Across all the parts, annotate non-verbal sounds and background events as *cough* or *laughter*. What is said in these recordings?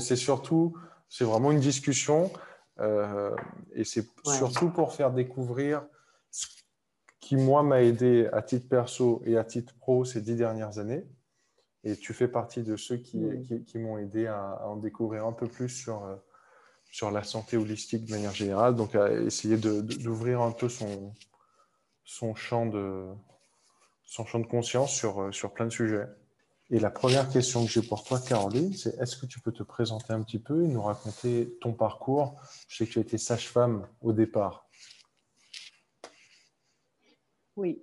C'est surtout, c'est vraiment une discussion euh, et c'est surtout pour faire découvrir ce qui, moi, m'a aidé à titre perso et à titre pro ces dix dernières années. Et tu fais partie de ceux qui, mm. qui, m'ont aidé à, en découvrir un peu plus sur, euh, sur la santé holistique de manière générale. Donc, à essayer d'ouvrir un peu son, son, champ de, son champ de conscience sur, euh, sur plein de sujets. Et la première question que j'ai pour toi, Caroline, c'est est-ce que tu peux te présenter un petit peu et nous raconter ton parcours? Je sais que tu as été sage-femme au départ. Oui.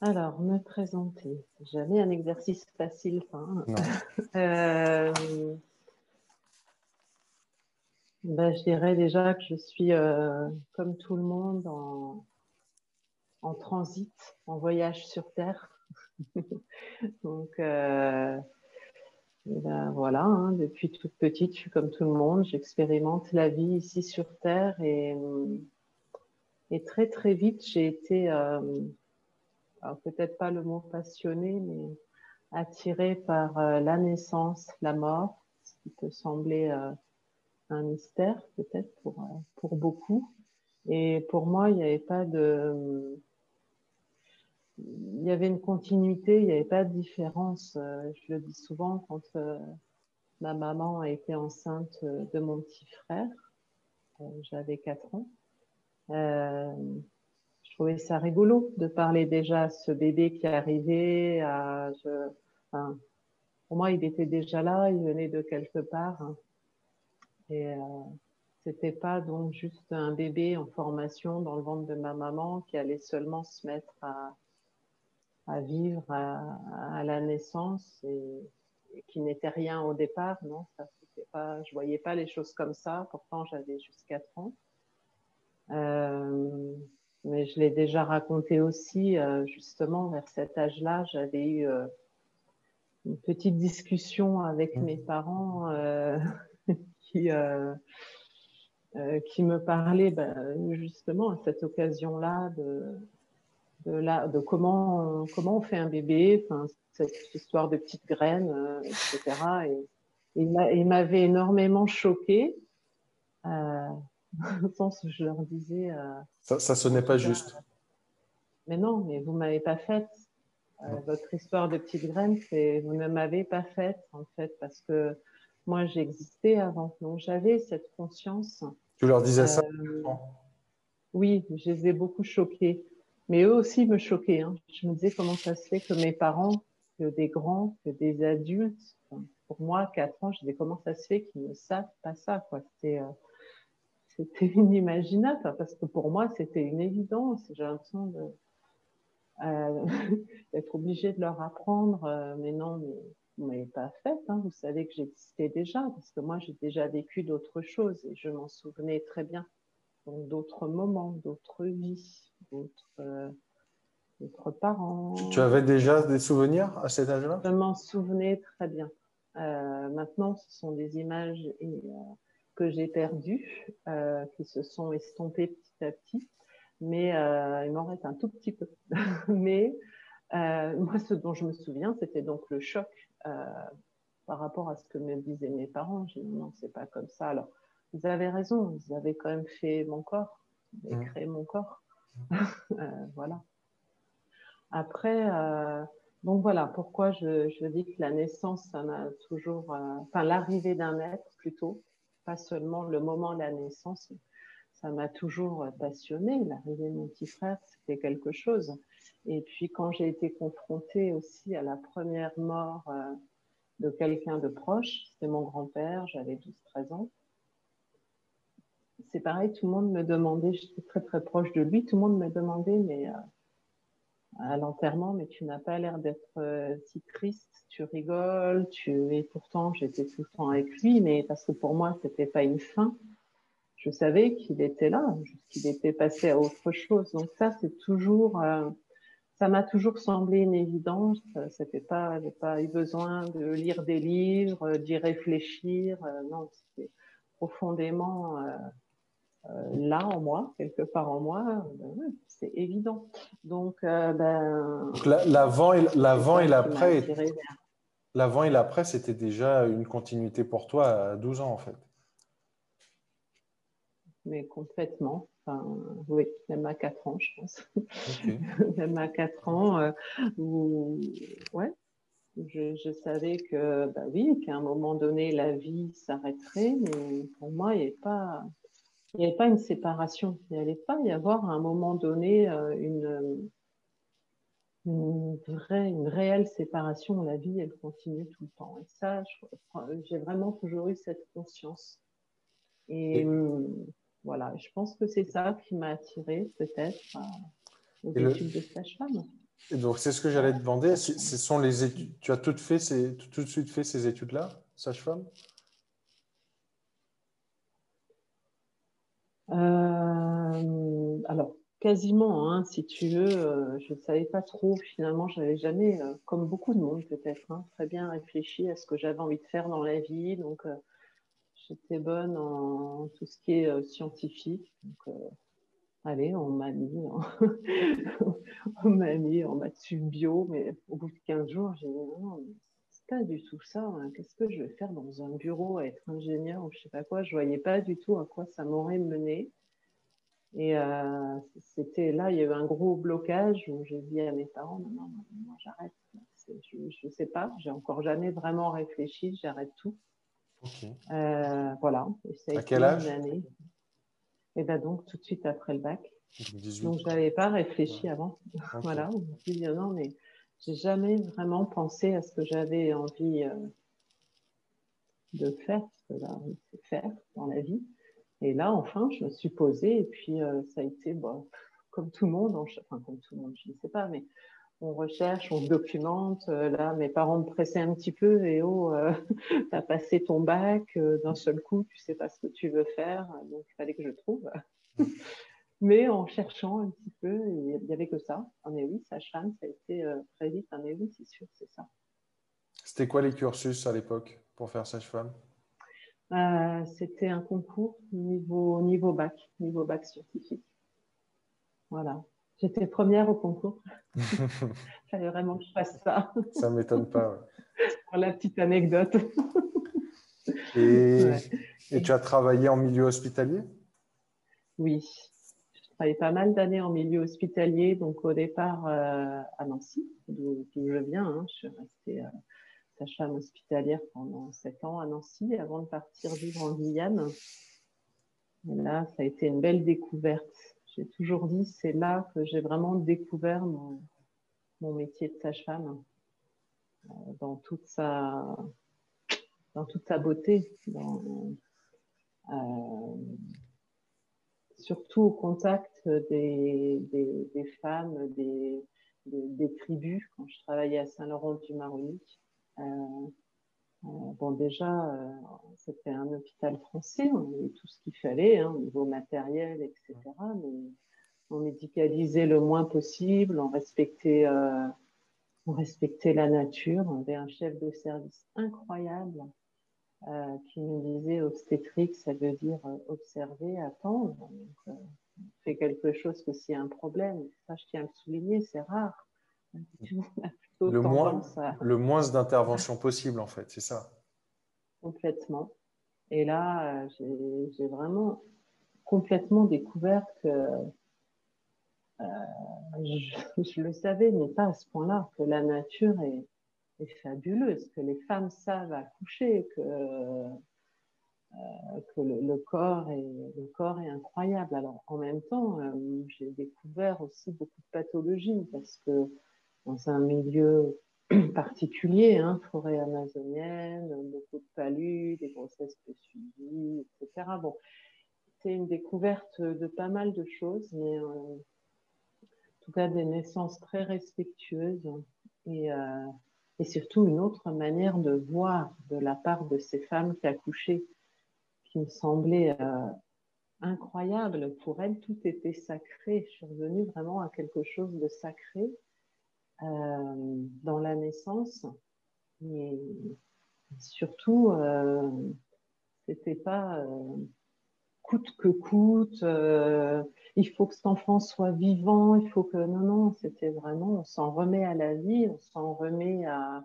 Alors, me présenter. Jamais un exercice facile. Hein. *laughs* euh, ben, je dirais déjà que je suis, euh, comme tout le monde, en, en transit, en voyage sur Terre. *laughs* Donc, euh, ben voilà, hein, depuis toute petite, je suis comme tout le monde, j'expérimente la vie ici sur Terre et, et très très vite, j'ai été, euh, alors peut-être pas le mot passionné, mais attirée par euh, la naissance, la mort, ce qui peut sembler un mystère peut-être pour, pour beaucoup. Et pour moi, il n'y avait pas de il y avait une continuité, il n'y avait pas de différence. Euh, je le dis souvent quand euh, ma maman a été enceinte euh, de mon petit frère, j'avais 4 ans. je trouvais ça rigolo de parler déjà à ce bébé qui arrivait. À, pour moi, il était déjà là, il venait de quelque part. Hein. Et c'était pas donc juste un bébé en formation dans le ventre de ma maman qui allait seulement se mettre à, à vivre à, la naissance et, qui n'était rien au départ. Non, ça, pas, je voyais pas les choses comme ça. Pourtant, j'avais juste 4 ans. Euh, mais je l'ai déjà raconté aussi, euh, justement, vers cet âge-là, j'avais eu euh, une petite discussion avec mmh. mes parents *laughs* qui, qui me parlaient ben, justement à cette occasion-là de, de, de comment, comment on fait un bébé, cette histoire de petites graines, euh, etc. Et, il m'avait énormément choqué. Euh, *laughs* au sens où je leur disais. Euh, ça, ça sonnait pas juste. Mais non, mais vous m'avez pas faite. votre histoire de petites graines, c'est vous ne m'avez pas faite en fait parce que moi j'existais avant. Donc j'avais cette conscience. Tu leur disais ça? Oui, je les ai beaucoup choqués. Mais eux aussi me choquaient. Hein. Je me disais comment ça se fait que mes parents, que des grands, que des adultes, pour moi, 4 ans, je disais comment ça se fait qu'ils ne savent pas ça. C'était, euh, *laughs* inimaginable parce que pour moi, c'était une évidence. J'ai l'impression euh, *laughs* d'être obligée de leur apprendre. Euh, mais non, mais vous m'avez pas fait. Hein. Vous savez que j'existais déjà parce que moi, j'ai déjà vécu d'autres choses et je m'en souvenais très bien. Donc, d'autres moments, d'autres vies d'autres euh, parents. Tu avais déjà des souvenirs à cet âge-là? Je m'en souvenais très bien. Euh, maintenant, ce sont des images et, euh, que j'ai perdues, qui se sont estompées petit à petit, mais il m'en reste un tout petit peu. *laughs* mais moi, ce dont je me souviens, c'était donc le choc par rapport à ce que me disaient mes parents. J'ai dit non, c'est pas comme ça. Alors, ils avaient raison, ils avaient quand même fait mon corps, ils avaient mmh. créé mon corps. Euh, voilà. Après, euh, donc voilà, pourquoi je, dis que la naissance, ça m'a toujours, euh, enfin l'arrivée d'un être plutôt, pas seulement le moment de la naissance, ça m'a toujours passionné. L'arrivée de mon petit frère, c'était quelque chose. Et puis quand j'ai été confrontée aussi à la première mort de quelqu'un de proche, c'était mon grand-père, j'avais 12-13 ans c'est pareil, tout le monde me demandait, j'étais très très proche de lui, tout le monde me demandait, mais euh, à l'enterrement, mais tu n'as pas l'air d'être euh, si triste, tu rigoles, tu et pourtant j'étais tout le temps avec lui, mais parce que pour moi c'était pas une fin, je savais qu'il était là, qu'il était passé à autre chose. Donc ça c'est toujours, euh, ça m'a toujours semblé une évidence. C'était pas, pas eu besoin de lire des livres, d'y réfléchir. non, c'était profondément là en moi, quelque part en moi, ben c'est évident. Donc, euh, ben, l'avant et l'avant et l'après. l'avant et l'après, c'était déjà une continuité pour toi à 12 ans, en fait. Mais complètement. oui, même à 4 ans, je pense. *laughs* même à 4 ans, euh, où, ouais, je, savais que, bah oui, qu'à un moment donné, la vie s'arrêterait, mais pour moi, il n'y avait pas, il n'y avait pas une séparation. Il n'allait pas y avoir à un moment donné euh, une, une, vraie, une réelle séparation. La vie, elle continue tout le temps. Et ça, j'ai vraiment toujours eu cette conscience. Et, hum, voilà, je pense que c'est ça qui m'a attirée peut-être aux études de sage-femme. Et donc, c'est ce que j'allais te demander. Ce sont les études. Tu as tout, fait ces, tout de suite fait ces études-là, sage-femme? Euh, Alors, quasiment, hein, si tu veux. Euh, je ne savais pas trop. Finalement, je n'avais jamais, euh, comme beaucoup de monde peut-être, hein, très bien réfléchi à ce que j'avais envie de faire dans la vie. Donc, j'étais bonne en tout ce qui est scientifique. Allez, on m'a mis, en... *laughs* on m'a mis en maths bio, mais au bout de 15 jours, j'ai dit non, pas du tout ça. Hein. Qu'est-ce que je vais faire dans un bureau à être ingénieur ou je sais pas quoi? Je voyais pas du tout à quoi ça m'aurait mené. Et euh, c'était là, il y a eu un gros blocage où j'ai dit à mes parents non, non, non, j'arrête. Je ne sais pas, j'ai encore jamais vraiment réfléchi, j'arrête tout. Euh, voilà. à quel âge? et bien donc, tout de suite après le bac. Donc, je n'avais pas réfléchi avant. *laughs* voilà, je me dit, non, mais j'ai jamais vraiment pensé à ce que j'avais envie euh, de faire, ce que c'est faire dans la vie. Et là, enfin, je me suis posée et puis euh, ça a été, bon, comme tout le monde, enfin, comme tout le monde, je ne sais pas, mais on recherche, on documente. Euh, là, mes parents me pressaient un petit peu et oh, euh, *laughs* tu as passé ton bac d'un seul coup, tu sais pas ce que tu veux faire, donc il fallait que je trouve. Mais en cherchant un petit peu, il n'y avait que ça. Un oui, sage-femme, ça a été très vite un oui, c'est sûr, c'est ça. C'était quoi les cursus à l'époque pour faire sage-femme? C'était un concours niveau, niveau bac, niveau bac scientifique. Voilà. J'étais première au concours. Il *laughs* fallait vraiment que je fasse ça. Ça ne m'étonne pas. *laughs* Pour la petite anecdote. Et, tu as travaillé en milieu hospitalier? Oui. Travaillé pas mal d'années en milieu hospitalier. Donc, au départ, euh, à Nancy, d'où je viens. Hein. Je suis restée euh, sage-femme hospitalière pendant sept ans à Nancy avant de partir vivre en Guyane. Et là, ça a été une belle découverte j'ai toujours dit, c'est là que j'ai vraiment découvert mon, métier de sage-femme euh, dans toute sa dans toute sa beauté, euh, surtout au contact des, femmes, des, tribus, quand je travaillais à Saint-Laurent-du-Maronique. Euh, bon, déjà, c'était un hôpital français, on avait tout ce qu'il fallait, hein, au niveau matériel, etc. Mais on médicalisait le moins possible, euh, on respectait la nature. On avait un chef de service incroyable euh, qui nous disait obstétrique, ça veut dire euh, observer, attendre. Donc, on fait quelque chose que s'il y a un problème, ça je tiens à le souligner, c'est rare. le, moins, le moins d'intervention possible, en fait, c'est ça. Complètement. Et là, j'ai vraiment complètement découvert que euh, *laughs* je, le savais, mais pas à ce point-là, que la nature est, fabuleuse, que les femmes savent accoucher, que, euh, que le, corps est, le corps est incroyable. Alors, en même temps, euh, j'ai découvert aussi beaucoup de pathologies parce que dans un milieu *clears throat* particulier, hein, forêt amazonienne, beaucoup de palus, des grossesses peu suivies, etc. Bon, c'est une découverte de pas mal de choses, mais tout cas des naissances très respectueuses et, euh, et, surtout une autre manière de voir de la part de ces femmes qui accouchaient qui me semblait euh, incroyable. Pour elles, tout était sacré. Je suis revenue vraiment à quelque chose de sacré euh, dans la naissance. Et surtout, c'était pas coûte que coûte, euh, il faut que cet enfant soit vivant, il faut que... Non, non, c'était vraiment, on s'en remet à la vie, on s'en remet à,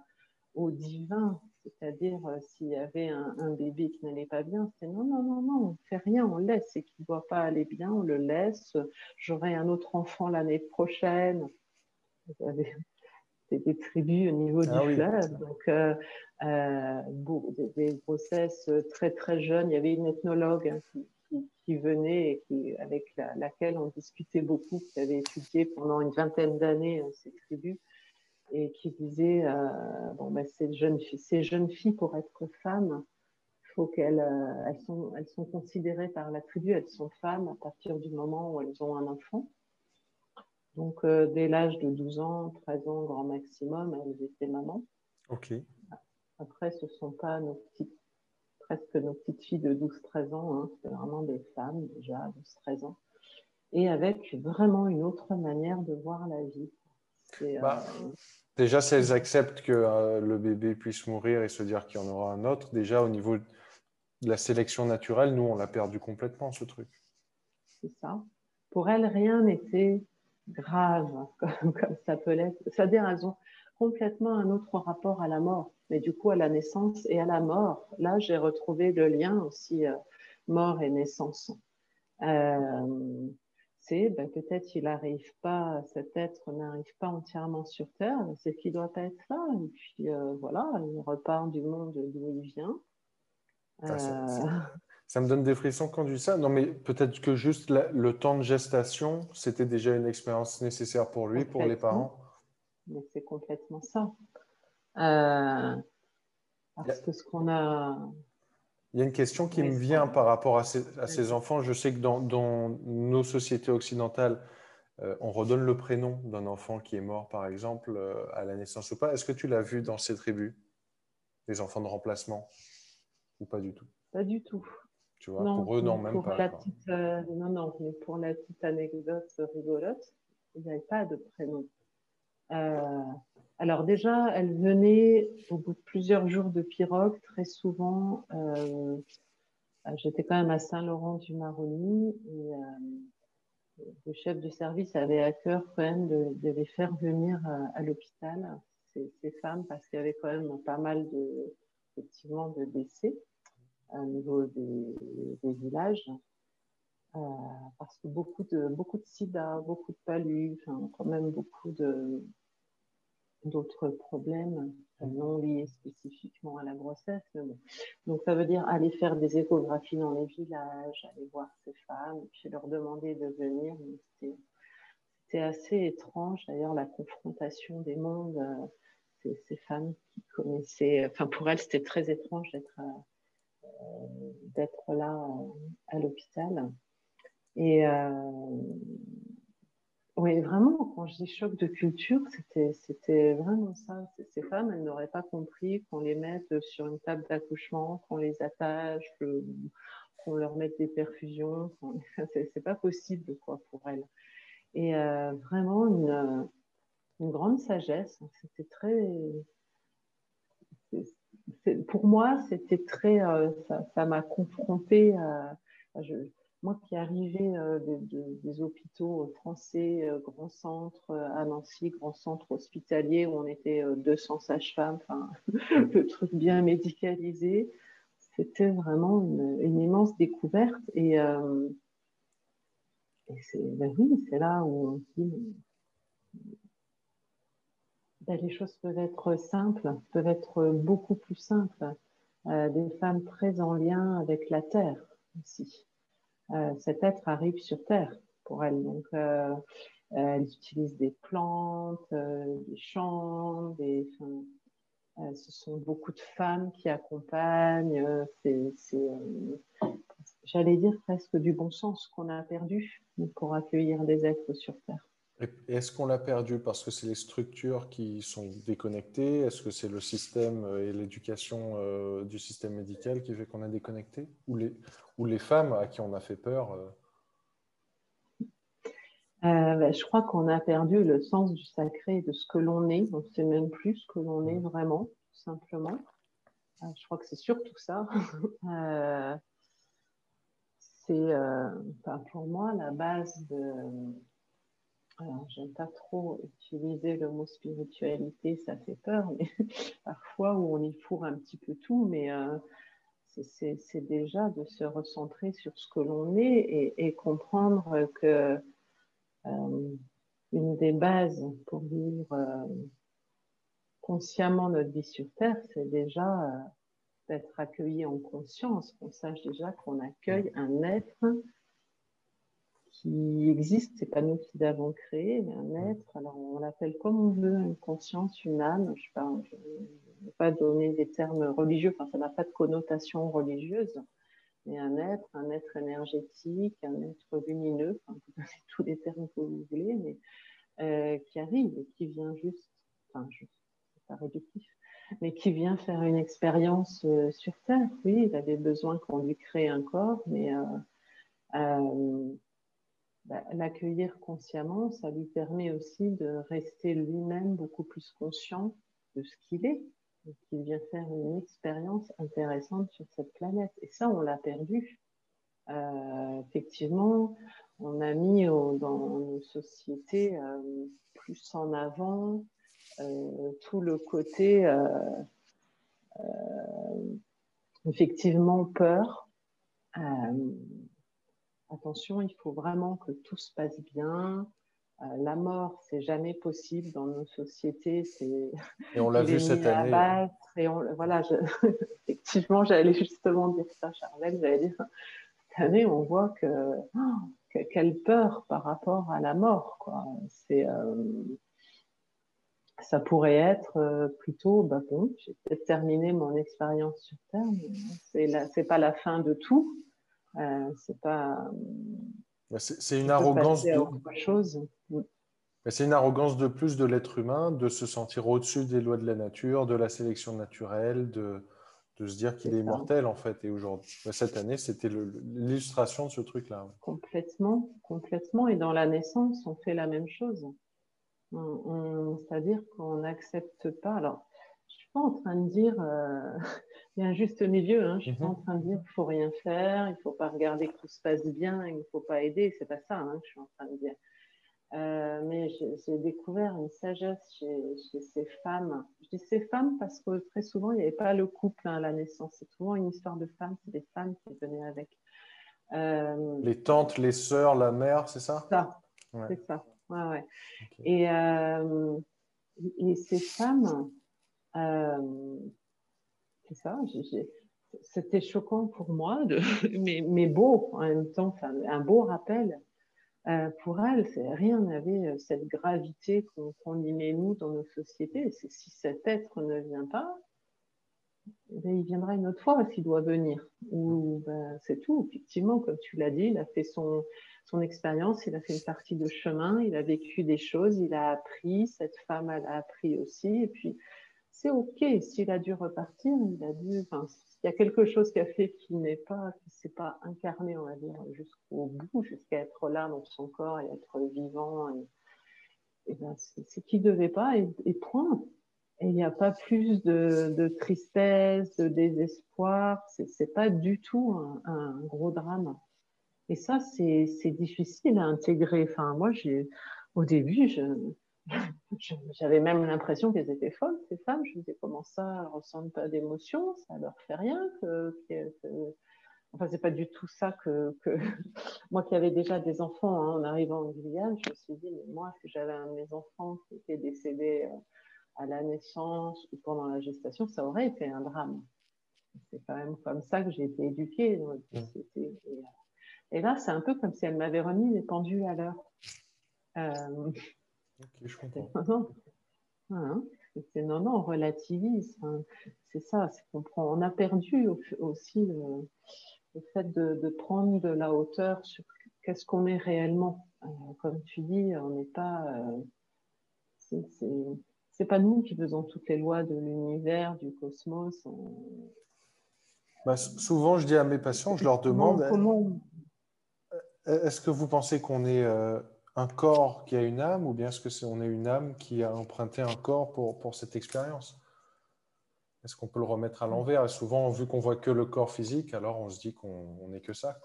au divin, c'est-à-dire s'il y avait un, bébé qui n'allait pas bien, c'est non, non, non, non, on ne fait rien, on laisse, et qu'il ne doit pas aller bien, on le laisse, j'aurai un autre enfant l'année prochaine. C'était des tribus au niveau ah du fleuve, donc des, grossesses très très jeunes. Il y avait une ethnologue hein, qui, qui, venait et avec laquelle on discutait beaucoup, qui avait étudié pendant une vingtaine d'années euh, ces tribus, et qui disait euh, bon, ben, ces, jeunes filles, ces jeunes filles, pour être femmes, faut qu'elles euh, elles sont, elles sont considérées par la tribu, elles sont femmes à partir du moment où elles ont un enfant. Donc, dès l'âge de 12 ans, 13 ans, grand maximum, elles étaient mamans. OK. Après, ce ne sont pas nos petites presque nos petites filles de 12-13 ans, hein, c'est vraiment des femmes déjà, 12-13 ans, et avec vraiment une autre manière de voir la vie. Bah, euh, déjà, si elles acceptent que euh, le bébé puisse mourir et se dire qu'il y en aura un autre, déjà au niveau de la sélection naturelle, nous, on l'a perdu complètement, ce truc. C'est ça. Pour elles, rien n'était grave, *laughs* comme, comme, ça peut l'être. Ça a des raisons complètement un autre rapport à la mort. Mais du coup, à la naissance et à la mort, là, j'ai retrouvé le lien aussi euh, mort et naissance. Euh, c'est ben, peut-être il n'arrive pas, cet être n'arrive pas entièrement sur Terre, c'est qu'il doit pas être là. Et puis euh, voilà, il repart du monde d'où il vient. Ah, *laughs* ça, me donne des frissons quand tu dis ça. Non, mais peut-être que juste le temps de gestation, c'était déjà une expérience nécessaire pour lui, pour les parents? Mais c'est complètement ça. Euh, parce que ce qu'on a. Il y a une question qui me vient par rapport à ces, enfants. Je sais que dans, nos sociétés occidentales, euh, on redonne le prénom d'un enfant qui est mort, par exemple, euh, à la naissance ou pas. Est-ce que tu l'as vu dans ces tribus, les enfants de remplacement, ou pas du tout? Pas du tout. Tu vois, pour eux, non, même pas. non, non, mais pour la petite anecdote rigolote, il n'y avait pas de prénom. Euh, alors déjà, elle venait au bout de plusieurs jours de pirogue, très souvent. Euh, j'étais quand même à Saint-Laurent-du-Maroni et euh, le chef de service avait à cœur quand même de, les faire venir à, l'hôpital, ces, femmes, parce qu'il y avait quand même pas mal de, effectivement, de décès au niveau des, villages. Parce que beaucoup de, beaucoup de sida, beaucoup de palus, quand même beaucoup d'autres problèmes non liés spécifiquement à la grossesse. Donc, ça veut dire aller faire des échographies dans les villages, aller voir ces femmes, puis leur demander de venir. C'était assez étrange, d'ailleurs, la confrontation des mondes. Euh, ces, femmes qui connaissaient, enfin, pour elles, c'était très étrange d'être euh, là euh, à l'hôpital. Et oui, vraiment, quand je dis choc de culture, c'était vraiment ça. Ces femmes, elles n'auraient pas compris qu'on les mette sur une table d'accouchement, qu'on les attache, qu'on leur mette des perfusions. *laughs* C'est pas possible quoi, pour elles. Et euh, vraiment, une, grande sagesse. C'était très. Pour moi, c'était très. Euh, ça m'a confronté à. Moi qui arrivais euh, des hôpitaux français, euh, grand centre euh, à Nancy, grand centre hospitalier où on était 200 sages-femmes, *laughs* le truc bien médicalisé, c'était vraiment une, immense découverte. Et, c'est ben oui, là où on dit ben, les choses peuvent être simples, peuvent être beaucoup plus simples. des femmes très en lien avec la terre aussi. Euh, cet être arrive sur Terre pour elle. Donc, euh, elle utilise des plantes, euh, des champs, des, ce sont beaucoup de femmes qui accompagnent. C'est, j'allais dire presque du bon sens qu'on a perdu pour accueillir des êtres sur Terre. Est-ce qu'on l'a perdu parce que c'est les structures qui sont déconnectées? Est-ce que c'est le système et l'éducation du système médical qui fait qu'on a déconnecté? Ou les, ou les femmes à qui on a fait peur euh? Euh, ben, je crois qu'on a perdu le sens du sacré de ce que l'on est. On ne sait même plus ce que l'on est vraiment, tout simplement. Euh, je crois que c'est surtout ça. *laughs* c'est pour moi la base de, alors j'aime pas trop utiliser le mot spiritualité, ça fait peur, mais *laughs* parfois où on y fourre un petit peu tout, mais euh, c'est déjà de se recentrer sur ce que l'on est et, comprendre que euh, une des bases pour vivre euh, consciemment notre vie sur Terre, c'est déjà d'être accueilli en conscience, qu'on sache déjà qu'on accueille un être qui existe, c'est pas nous qui l'avons créé, mais un être, alors on l'appelle comme on veut, une conscience, une âme, je ne vais pas donner des termes religieux, enfin ça n'a pas de connotation religieuse, mais un être, un être énergétique, un être lumineux, enfin *laughs* vous donnez tous les termes que vous voulez, mais euh, qui arrive et qui vient juste, enfin juste, c'est pas réductif, mais qui vient faire une expérience euh, sur Terre. Oui, il avait besoin qu'on lui crée un corps, mais euh, euh bah, l'accueillir consciemment, ça lui permet aussi de rester lui-même beaucoup plus conscient de ce qu'il est, qu'il vient faire une expérience intéressante sur cette planète. Et ça, on l'a perdu. Euh, effectivement, on a mis dans nos sociétés euh, plus en avant euh, tout le côté effectivement peur attention, il faut vraiment que tout se passe bien. Euh, la mort, c'est jamais possible dans nos sociétés. Et on l'a vu cette année. et voilà, *laughs* effectivement, j'allais justement dire ça, Charlotte. J'allais dire cette année, on voit que, oh, quelle peur par rapport à la mort. Quoi. C'est, euh, ça pourrait être euh, plutôt, bah bon, j'ai peut-être terminé mon expérience sur Terre, mais c'est, c'est pas la fin de tout. Euh, c'est pas. C'est une arrogance de. Chose. C'est une arrogance de plus de l'être humain de se sentir au-dessus des lois de la nature, de la sélection naturelle, de, de se dire qu'il est, immortel en fait. Et aujourd'hui, cette année, c'était l'illustration de ce truc-là. Complètement, complètement. Et dans la naissance, on fait la même chose. C'est-à-dire qu'on n'accepte pas. Alors, pas en train de dire euh, *laughs* il y a un juste milieu. Hein. Je suis pas en train de dire qu'il faut rien faire, il faut pas regarder que tout se passe bien, il ne faut pas aider. C'est pas ça hein, que je suis en train de dire. Euh, mais j'ai découvert une sagesse chez, ces femmes. Je dis ces femmes parce que très souvent, il n'y avait pas le couple hein, à la naissance. C'est souvent une histoire de femmes, c'est des femmes qui venaient avec. Euh, les tantes, les sœurs, la mère, c'est ça? Ça, c'est ça. Ouais, ouais. Et, euh, et, ces femmes, c'est ça. C'était choquant pour moi, *laughs* mais, beau en même temps, un beau rappel. Euh, pour elle, rien n'avait euh, cette gravité qu'on y met nous dans nos sociétés. Si cet être ne vient pas, ben, il viendra une autre fois s'il doit venir. Ou ben, c'est tout. Effectivement, comme tu l'as dit, il a fait son, son expérience, il a fait une partie de chemin, il a vécu des choses, il a appris. Cette femme, elle a appris aussi. Et puis, c'est OK. S'il a dû repartir, il a dû. Il y a quelque chose qui a fait qu'il n'est pas, qui s'est pas incarné, on va dire, jusqu'au bout, jusqu'à être là dans son corps et être vivant. Et, ben, c'est qu'il devait pas, et, point. Et il n'y a pas plus de, tristesse, de désespoir. C'est pas du tout un, un, gros drame. Et ça, c'est difficile à intégrer. Enfin, moi, j'ai, au début, je, j'avais même l'impression qu'elles étaient folles, ces femmes. Je me disais, comment ça, elles ressentent pas d'émotion, ça leur fait rien. Que, Enfin, c'est pas du tout ça que, que... *laughs* moi qui avais déjà des enfants hein, en arrivant en Guyane, je me suis dit, mais moi, si j'avais un de mes enfants qui était décédé euh, à la naissance ou pendant la gestation, ça aurait été un drame. C'est quand même comme ça que j'ai été éduquée dans notre société. Et, là, c'est un peu comme si elle m'avait remis les pendules à l'heure. Euh, je comprends. Non, non. non, non, on relativise. c'est ça, c'est qu'on prend. On a perdu aussi le, fait de, prendre de la hauteur sur qu'est-ce qu'on est réellement. Euh, comme tu dis, on n'est pas. Euh, c'est pas nous qui faisons toutes les lois de l'univers, du cosmos. Bah, souvent, je dis à mes patients, je leur demande. Comment... Est-ce que vous pensez qu'on est euh, un corps qui a une âme ou bien est-ce que c'est on est une âme qui a emprunté un corps pour, pour cette expérience? Est-ce qu'on peut le remettre à l'envers? Souvent, vu qu'on voit que le corps physique, alors on se dit qu'on n'est que ça.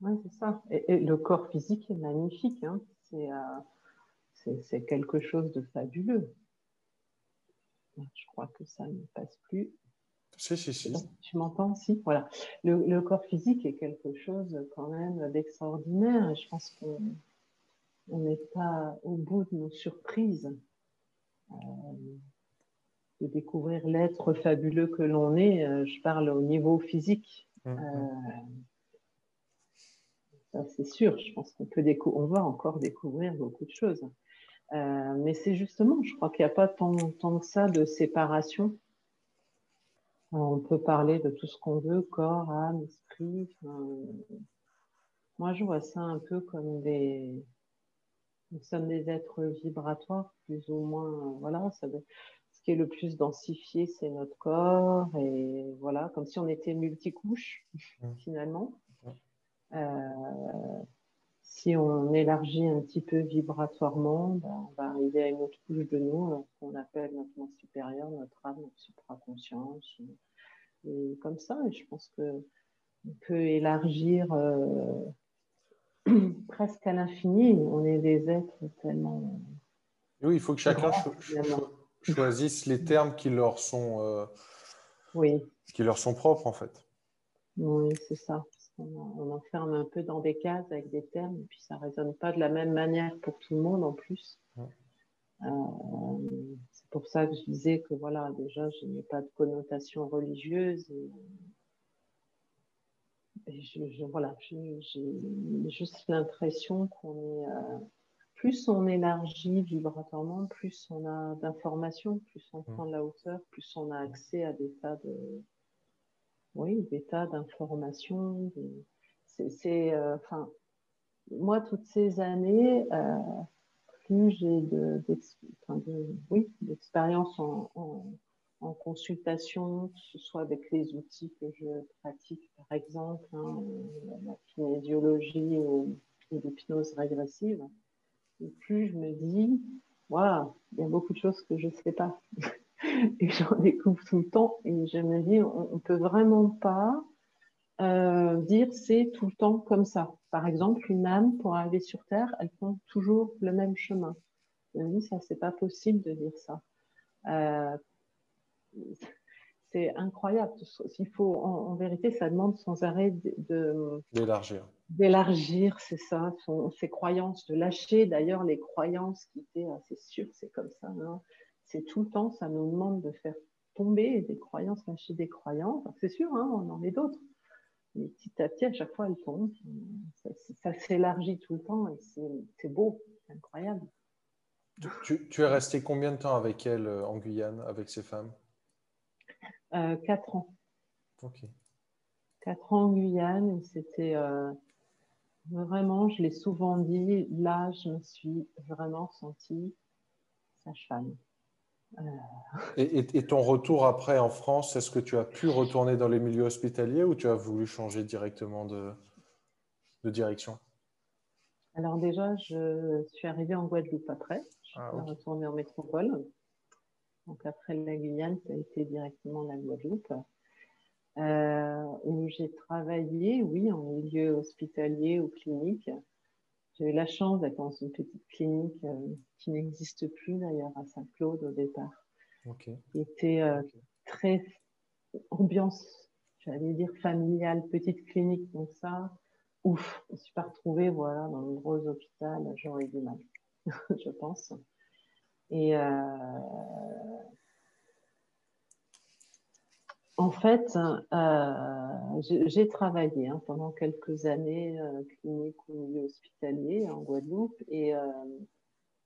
Oui, c'est ça. Et, le corps physique est magnifique. Hein. c'est quelque chose de fabuleux. Je crois que ça ne passe plus. Si, si, si. Tu m'entends Si, voilà. Le, corps physique est quelque chose quand même d'extraordinaire. Je pense qu'on n'est pas au bout de nos surprises. Euh, de découvrir l'être fabuleux que l'on est, euh, je parle au niveau physique. Mmh, mmh. Euh, c'est sûr, je pense qu'on peut on va encore découvrir beaucoup de choses. Mais c'est justement, je crois qu'il n'y a pas tant, tant, que ça de séparation. On peut parler de tout ce qu'on veut, corps, âme, esprit. moi, je vois ça un peu comme des. Nous sommes des êtres vibratoires, plus ou moins. Voilà, ça, ce qui est le plus densifié, c'est notre corps. Et voilà, comme si on était multicouche, mmh. finalement. Euh, si on élargit un petit peu vibratoirement, ben, on va arriver à une autre couche de nous, euh, qu'on appelle notre moi supérieur, notre âme, notre supraconscience. Et comme ça, je pense qu'on peut élargir euh, *clears throat* presque à l'infini. On est des êtres tellement. Oui, il faut que chacun choisisse les termes qui leur sont, euh, oui. qui leur sont propres, en fait. Oui, c'est ça on, enferme un peu dans des cases avec des termes, et puis ça ne résonne pas de la même manière pour tout le monde en plus. Euh, c'est pour ça que je disais que voilà, déjà, je n'ai pas de connotation religieuse. Et, je, voilà, j'ai juste l'impression qu'on est. Euh, plus on élargit vibratoirement, plus on a d'informations, plus on prend de la hauteur, plus on a accès à des tas de, oui, des tas d'informations. C'est, euh, enfin, moi, toutes ces années, euh, plus j'ai de, oui, d'expérience en, consultation, que ce soit avec les outils que je pratique, par exemple, hein, la kinésiologie ou, l'hypnose régressive, plus je me dis, waouh, il y a beaucoup de choses que je ne sais pas. *laughs* et j'en découvre tout le temps. Et je me dis, on ne peut vraiment pas euh, dire c'est tout le temps comme ça. Par exemple, une âme, pour arriver sur Terre, elle prend toujours le même chemin. Je me dis, ça, c'est pas possible de dire ça. Euh, c'est incroyable. Il faut, en, vérité, ça demande sans arrêt de d'élargir. D'élargir, c'est ça, ses croyances, de lâcher d'ailleurs les croyances qui étaient, ah, c'est sûr, c'est comme ça. non c'est tout le temps, ça nous demande de faire tomber des croyances, lâcher des croyances. C'est sûr, hein, on en met d'autres. Mais petit à petit, à chaque fois, elles tombent. Ça, s'élargit tout le temps et c'est beau, c'est incroyable. Tu, es resté combien de temps avec elles euh, en Guyane, avec ces femmes? Euh, Quatre ans. Ok. Quatre ans en Guyane, c'était euh, vraiment, je l'ai souvent dit, là, je me suis vraiment sentie sage-femme. Et, ton retour après en France, est-ce que tu as pu retourner dans les milieux hospitaliers ou tu as voulu changer directement de, direction? Alors déjà, je suis arrivée en Guadeloupe après. Je suis ah, retournée en métropole. Donc après la Guyane, ça a été directement la Guadeloupe. Euh, où j'ai travaillé, oui, en milieu hospitalier ou clinique. J'ai eu la chance d'être dans une petite clinique euh, qui n'existe plus d'ailleurs à Saint-Claude au départ. Okay. Qui était euh, très ambiance, j'allais dire familiale, petite clinique. Donc ça, ouf, je ne suis pas retrouvée voilà, dans le gros hôpital, j'aurais du mal, *laughs* je pense. Et euh, En fait, euh, j'ai travaillé hein, pendant quelques années euh, clinique ou milieu hospitalier en Guadeloupe, et, euh,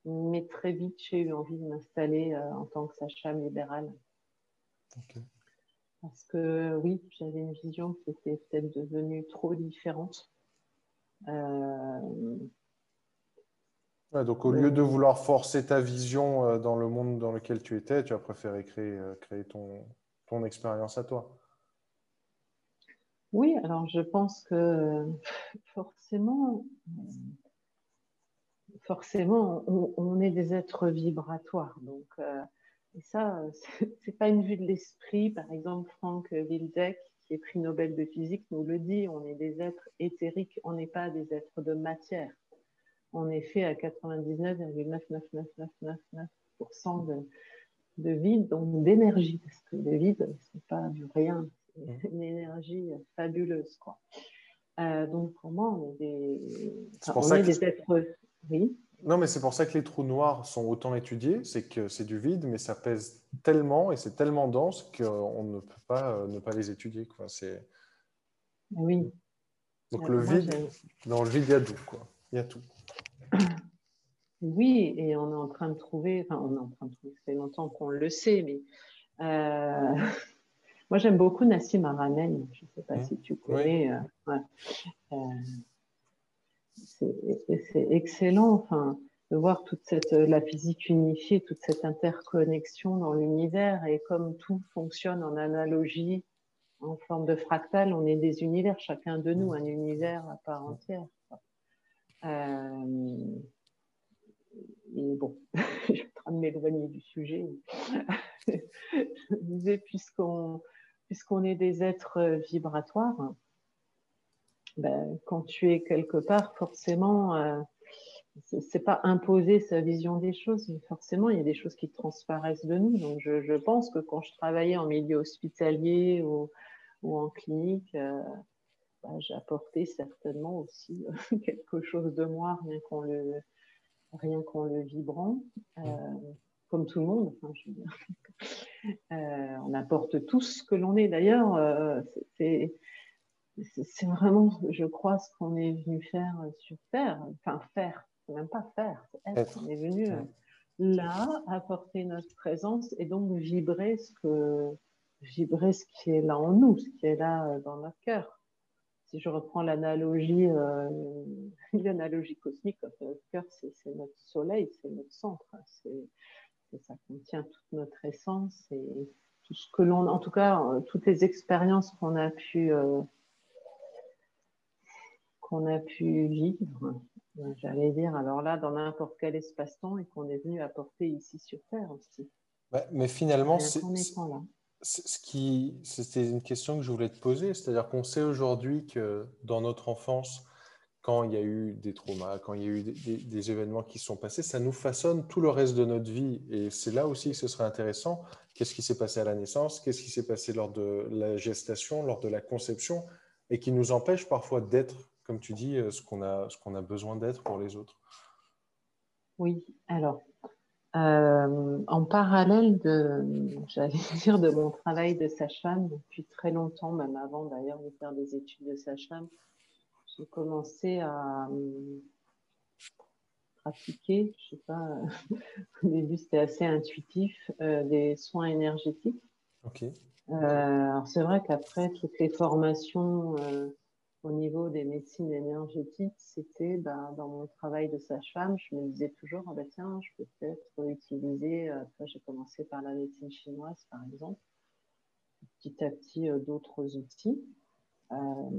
mais très vite j'ai eu envie de m'installer en tant que sage-femme libérale. Parce que oui, j'avais une vision qui était peut-être devenue trop différente. donc au lieu de vouloir forcer ta vision dans le monde dans lequel tu étais, tu as préféré créer, créer ton, ton expérience à toi. Oui, alors je pense que forcément, forcément, on, est des êtres vibratoires. Donc, euh, et ça, *laughs* c'est pas une vue de l'esprit. Par exemple, Frank Wilczek, qui est prix Nobel de physique, nous le dit. On est des êtres éthériques. On n'est pas des êtres de matière. est fait à 99,99999% de, de vide, donc d'énergie, parce que le vide, c'est pas du rien, c'est une énergie fabuleuse, quoi. Euh, donc pour moi, on est des, on est des êtres. Oui. Non, mais c'est pour ça que les trous noirs sont autant étudiés, c'est que c'est du vide, mais ça pèse tellement et c'est tellement dense qu'on ne peut pas euh, ne pas les étudier. Quoi. C'est... Oui. Donc le vide, dans le vide, il y a tout. Quoi. Il y a tout. *clears throat* Oui, et on est en train de trouver, enfin on est en train de trouver, ça fait longtemps qu'on le sait, mais euh, *laughs* moi j'aime beaucoup Nassim Haramein, je ne sais pas mmh. si tu connais. Euh, c'est excellent, enfin, de voir toute cette, la physique unifiée, toute cette interconnexion dans l'univers et comme tout fonctionne en analogie, en forme de fractal, on est des univers, chacun de nous, un univers à part entière. Euh, et bon, *laughs* je suis en train de m'éloigner du sujet. *laughs* je disais, puisqu'on est des êtres vibratoires, ben, quand tu es quelque part, forcément, euh, c'est pas imposer sa vision des choses, mais forcément, il y a des choses qui transparaissent de nous. Donc, je, pense que quand je travaillais en milieu hospitalier ou, ou en clinique, euh, ben, j'apportais certainement aussi *laughs* quelque chose de moi, rien qu'en le, rien qu'en le vibrant. Euh, comme tout le monde, enfin, je veux dire. *laughs* Euh, on apporte tout ce que l'on est. D'ailleurs, euh, c'est c'est vraiment, je crois, ce qu'on est venu faire sur Terre. Enfin, faire, même pas faire, c'est être. On est venu là, apporter notre présence et donc vibrer ce, que, vibrer ce qui est là en nous, ce qui est là dans notre cœur. Si je reprends l'analogie, euh, *laughs* l'analogie cosmique, notre cœur, c'est notre soleil, c'est notre centre. C'est ça contient toute notre essence et tout ce que l'on, en tout cas, toutes les expériences qu'on a pu qu'on a pu vivre, j'allais dire, alors là, dans n'importe quel espace-temps et qu'on est venu apporter ici sur Terre aussi. mais finalement, c'est ce qui, c'était une question que je voulais te poser, c'est-à-dire qu'on sait aujourd'hui que dans notre enfance, quand il y a eu des traumas, quand il y a eu des, événements qui sont passés, ça nous façonne tout le reste de notre vie. Et c'est là aussi que ce serait intéressant. Qu'est-ce qui s'est passé à la naissance? Qu'est-ce qui s'est passé lors de la gestation, lors de la conception? Et qui nous empêche parfois d'être comme tu dis, euh, ce qu'on a, ce qu'on a besoin d'être pour les autres. Oui, alors, euh, en parallèle de, j'allais *laughs* dire, de mon travail de sage-femme depuis très longtemps, même avant d'ailleurs de faire des études de sage-femme, j'ai commencé à euh, pratiquer, je sais pas, *laughs* au début c'était assez intuitif, des soins énergétiques. Ok. alors c'est vrai qu'après toutes les formations au niveau des médecines énergétiques, c'était ben, dans mon travail de sage-femme, je me disais toujours, ah ben, tiens, je peux peut-être utiliser, euh, j'ai commencé par la médecine chinoise par exemple, petit à petit euh, d'autres outils. Euh,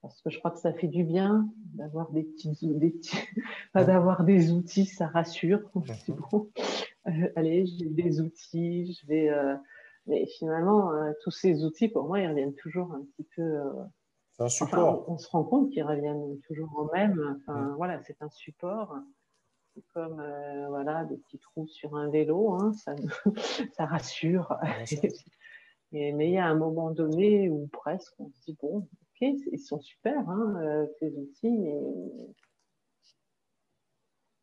parce que je crois que ça fait du bien d'avoir des petits, des *laughs* d'avoir des outils, ça rassure. *laughs* C'est bon. allez, j'ai des outils, je vais. mais finalement, tous ces outils, pour moi, ils reviennent toujours un petit peu un support. on, se rend compte qu'ils reviennent toujours au même. Enfin, voilà, c'est un support. C'est comme euh, voilà, des petits trous sur un vélo, hein, ça, *laughs* ça, rassure. *laughs* Et, mais il y a un moment donné où presque on se dit bon, ok, ils sont super hein, euh, ces outils, mais,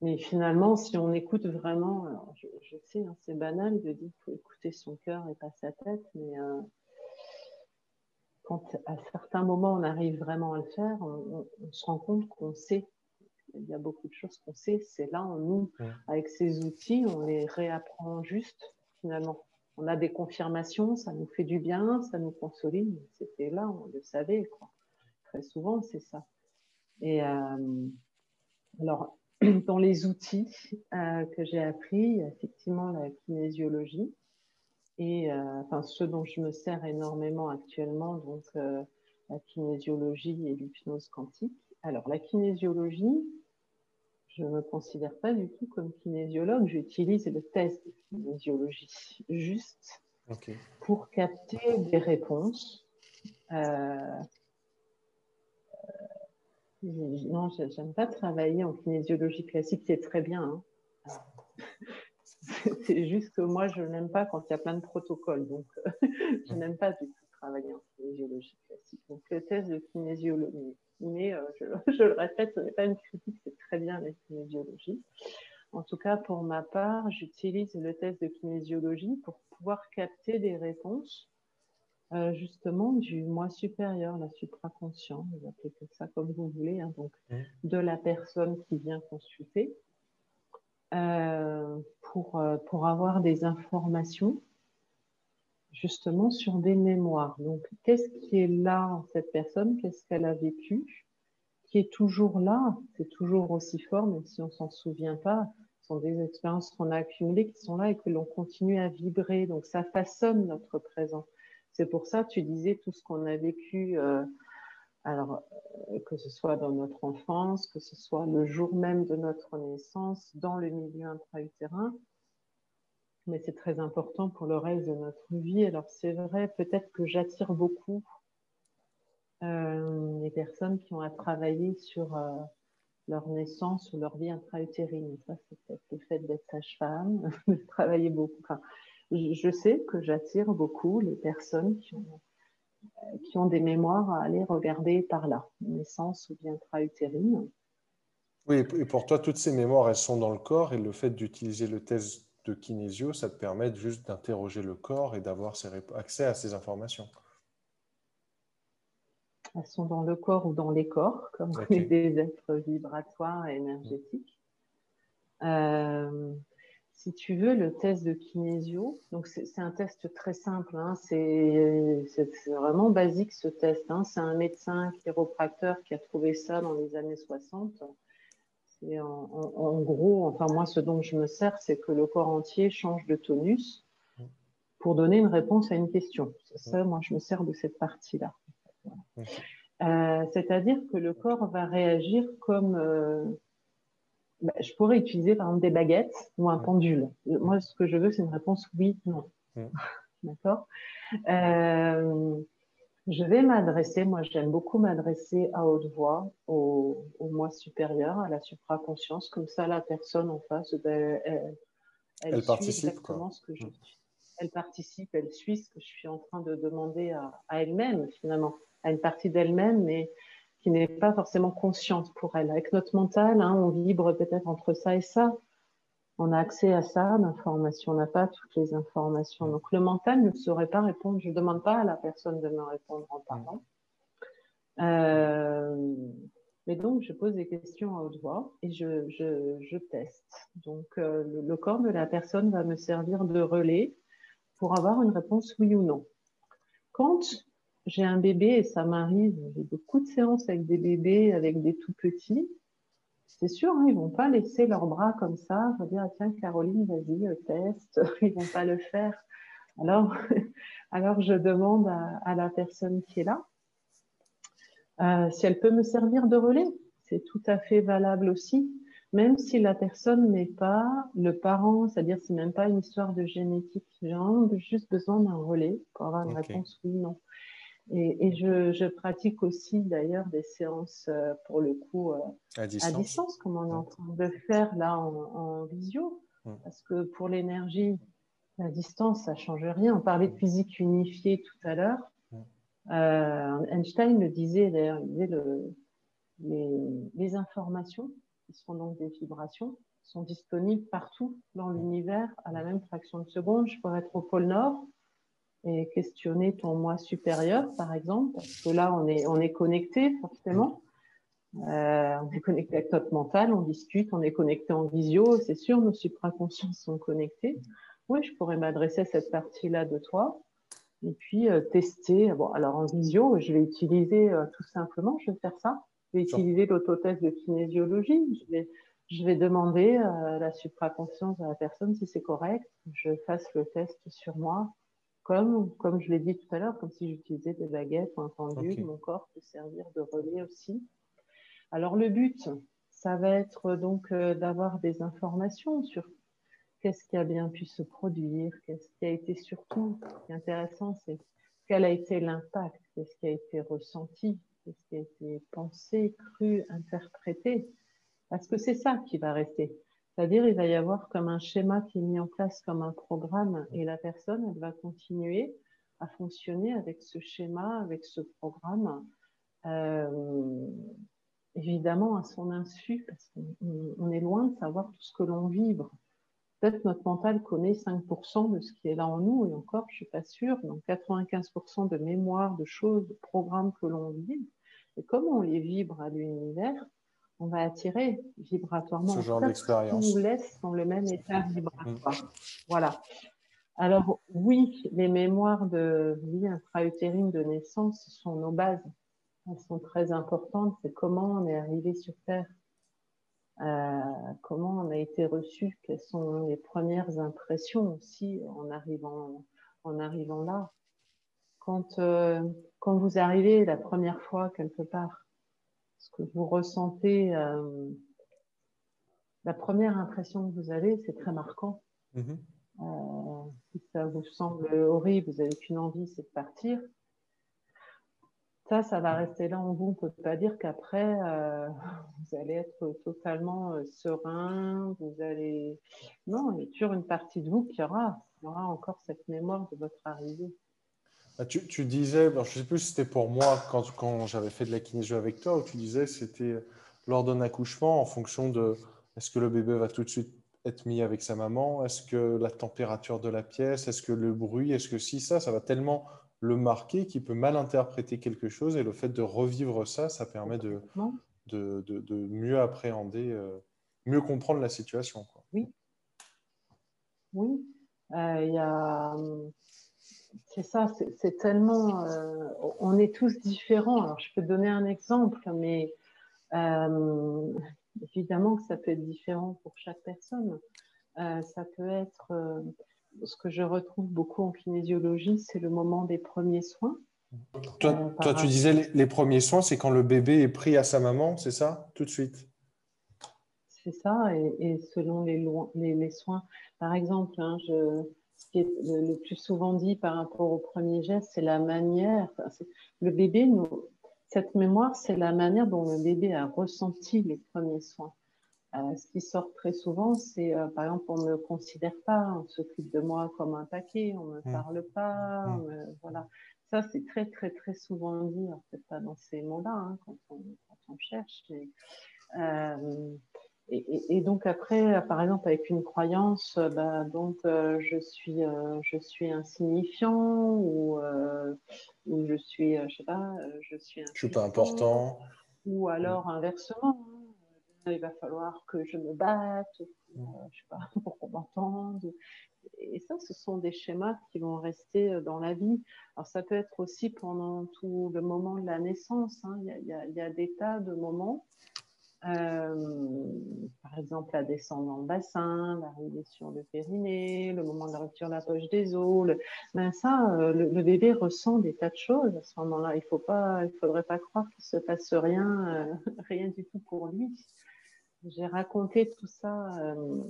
mais finalement, si on écoute vraiment, alors je, sais, hein, c'est banal de dire qu'il faut écouter son cœur et pas sa tête, mais euh, quand à certains moments on arrive vraiment à le faire, on, se rend compte qu'on sait. Il y a beaucoup de choses qu'on sait. C'est là, on, nous, avec ces outils, on les réapprend juste finalement. On a des confirmations, ça nous fait du bien, ça nous consolide. C'était là, on le savait. Quoi. Très souvent, c'est ça. Et euh, alors, *clears throat* dans les outils euh, que j'ai appris, effectivement la kinésiologie, et euh, enfin ce dont je me sers énormément actuellement, donc euh, la kinésiologie et l'hypnose quantique. Alors la kinésiologie, je ne me considère pas du tout comme kinésiologue, j'utilise le test de kinésiologie juste pour capter des réponses. Euh, Non, j'aime pas travailler en kinésiologie classique, c'est très bien. Hein. *laughs* c'est juste que moi, je n'aime pas quand il y a plein de protocoles. Donc, *laughs* je mm. n'aime pas du tout travailler en kinésiologie classique. Donc, le test de kinésiologie, mais euh, *laughs* je, le répète, ce n'est pas une critique, c'est très bien la kinésiologie. En tout cas, pour ma part, j'utilise le test de kinésiologie pour pouvoir capter des réponses euh, justement du moi supérieur, la supraconscient, vous appelez ça comme vous voulez, hein, donc mm. de la personne qui vient consulter, euh, pour, euh, pour avoir des informations justement sur des mémoires. Donc, qu'est-ce qui est là en cette personne? Qu'est-ce qu'elle a vécu? Qui est toujours là? C'est toujours aussi fort, même si on s'en souvient pas. Ce sont des expériences qu'on a accumulées qui sont là et que l'on continue à vibrer. Donc, ça façonne notre présent. C'est pour ça, tu disais tout ce qu'on a vécu, euh, alors euh, que ce soit dans notre enfance, que ce soit le jour même de notre naissance, dans le milieu intra-utérin. Mais c'est très important pour le reste de notre vie. Alors c'est vrai, peut-être que j'attire beaucoup euh, les personnes qui ont à travailler sur leur naissance ou leur vie intra-utérine. Ça, c'est peut-être le fait d'être sage-femme, *laughs* de travailler beaucoup je sais que j'attire beaucoup les personnes qui ont, qui ont des mémoires à aller regarder par là, naissance ou bien intra-utérine. Oui, et pour toi, toutes ces mémoires, elles sont dans le corps et le fait d'utiliser le test de kinésio, ça te permet juste d'interroger le corps et d'avoir accès à ces informations. Elles sont dans le corps ou dans les corps, comme des *laughs* êtres vibratoires et énergétiques. Euh, si tu veux, le test de kinésio, donc c'est un test très simple, hein, c'est vraiment basique ce test. Hein. c'est un médecin chiropracteur qui a trouvé ça dans les années 60. En, en, gros, enfin moi, ce dont je me sers, c'est que le corps entier change de tonus pour donner une réponse à une question. Ça, moi, je me sers de cette partie-là. Euh, c'est-à-dire que le corps va réagir comme euh, bah, je pourrais utiliser par exemple des baguettes ou un pendule. Moi, ce que je veux, c'est une réponse oui, non. *laughs* D'accord? Euh, Je vais m'adresser, moi j'aime beaucoup m'adresser à haute voix, au, moi supérieur, à la supraconscience, comme ça la personne en face, ben, elle, elle, participe exactement ce que je Elle participe, elle suit ce que je suis en train de demander à, à elle-même finalement, à une partie d'elle-même, mais qui n'est pas forcément consciente pour elle. Avec notre mental, hein, on vibre peut-être entre ça et ça. On a accès à ça d'informations, on n'a pas toutes les informations. Donc le mental ne saurait pas répondre. Je ne demande pas à la personne de me répondre en parlant. Euh, mais donc, je pose des questions à haute voix et je, teste. Donc, euh, le, corps de la personne va me servir de relais pour avoir une réponse oui ou non. Quand j'ai un bébé et ça m'arrive, j'ai beaucoup de séances avec des bébés, avec des tout petits. C'est sûr, hein, ils vont pas laisser leurs bras comme ça. Je vais dire, ah, tiens, Caroline, vas-y, euh, teste. *laughs* Ils vont pas le faire. Alors, *laughs* alors je demande à, la personne qui est là euh, si elle peut me servir de relais. C'est tout à fait valable aussi. Même si la personne n'est pas le parent, c'est-à-dire c'est même pas une histoire de génétique. J'ai juste besoin d'un relais pour avoir une réponse oui, non. Et, je, pratique aussi d'ailleurs des séances euh, pour le coup euh, à, distance. comme on est en train de faire là en, visio. Parce que pour l'énergie, la distance, ça change rien. On parlait de physique unifiée tout à l'heure. Euh, Einstein le disait d'ailleurs, il disait le, les, les, informations, qui sont donc des vibrations, sont disponibles partout dans l'univers à la même fraction de seconde. Je pourrais être au pôle Nord, et questionner ton moi supérieur, par exemple, parce que là, on est, on est connecté, forcément. Euh, on est connecté avec notre mental, on discute, on est connecté en visio, c'est sûr, nos supraconsciences sont connectés. Oui, je pourrais m'adresser à cette partie-là de toi et puis euh, tester. Bon, alors en visio, je vais utiliser euh, tout simplement, je vais faire ça. Je vais utiliser l'autotest de kinésiologie. Je vais, je vais demander à la supraconscience de la personne si c'est correct. Je fasse le test sur moi comme, comme je l'ai dit tout à l'heure, comme si j'utilisais des baguettes ou un pendule, mon corps peut servir de relais aussi. Alors le but, ça va être donc euh, d'avoir des informations sur qu'est-ce qui a bien pu se produire, qu'est-ce qui a été surtout, ce qui est intéressant, c'est quel a été l'impact, qu'est-ce qui a été ressenti c'est ce qui a été pensé, cru, interprété, parce que c'est ça qui va rester. C'est-à-dire, il va y avoir comme un schéma qui est mis en place comme un programme et la personne, elle va continuer à fonctionner avec ce schéma, avec ce programme, euh, évidemment à son insu, parce qu'on est loin de savoir tout ce que l'on vibre. Peut-être notre mental connaît 5% de ce qui est là en nous, et encore, je ne suis pas sûre. Donc 95% de mémoire, de choses, de programmes que l'on vibre. Et comment on les vibre à l'univers, on va attirer vibratoirement. Ce genre d'expérience. nous laisse dans le même état vibratoire. Mm. Voilà. Alors oui, les mémoires de vie intra-utérine de naissance sont nos bases. Elles sont très importantes. C'est comment on est arrivé sur Terre. Euh, comment on a été reçu, quelles sont les premières impressions aussi en arrivant, en arrivant là. Quand, euh, quand vous arrivez la première fois quelque part, ce que vous ressentez, euh, la première impression que vous avez, c'est très marquant. Mm-hmm. si ça vous semble horrible, vous n'avez qu'une envie, c'est de partir. Ça, ça va rester là en vous. On ne peut pas dire qu'après, euh, *laughs* vous allez être totalement euh, serein. Vous allez. Non, il y a toujours une partie de vous qui aura, aura encore cette mémoire de votre arrivée. Ah, tu, tu disais, je ne sais plus si c'était pour moi quand, quand j'avais fait de la kinésio avec toi, où tu disais c'était lors d'un accouchement en fonction de est-ce que le bébé va tout de suite être mis avec sa maman, est-ce que la température de la pièce, est-ce que le bruit, est-ce que si ça, ça va tellement le marquer qui peut mal interpréter quelque chose et le fait de revivre ça, ça permet de, de, de, mieux appréhender, euh, mieux comprendre la situation. Quoi. Oui. Oui. Euh, il y a... C'est ça, c'est tellement. Euh, on est tous différents. Alors, je peux donner un exemple, mais évidemment que ça peut être différent pour chaque personne. ça peut être ce que je retrouve beaucoup en kinésiologie, c'est le moment des premiers soins. Toi, euh, tu disais les, premiers soins, c'est quand le bébé est pris à sa maman, c'est ça Tout de suite? C'est ça, et, selon les, les, soins. Par exemple, hein, je, ce qui est le, plus souvent dit par rapport au premier geste, c'est la manière. le bébé, nous, cette mémoire, c'est la manière dont le bébé a ressenti les premiers soins. Euh, ce qui sort très souvent, c'est euh, par exemple, on ne me considère pas, on s'occupe de moi comme un paquet, on ne me mmh. parle pas, mmh. voilà. Ça, c'est très, très, très souvent dit, peut-être pas dans ces mots-là, hein, quand, on, cherche. Euh, et, donc après, par exemple, avec une croyance, bah, donc je suis, je suis insignifiant ou, ou je suis, je sais pas, je suis. Je suis pas important. Ou alors inversement il va falloir que je me batte, pour, euh, je sais pas, *laughs* pour qu'on m'entende. Et ça, ce sont des schémas qui vont rester euh, dans la vie. Alors, ça peut être aussi pendant tout le moment de la naissance. Hein. Il, y a, des tas de moments. Euh, par exemple, la descente dans le bassin, l'arrivée sur le périnée, le moment de la rupture de la poche des os. Ben ça, le, bébé ressent des tas de choses à ce moment-là. Il ne faudrait pas croire qu'il se passe rien, *laughs* rien du tout pour lui. J'ai raconté tout ça, euh,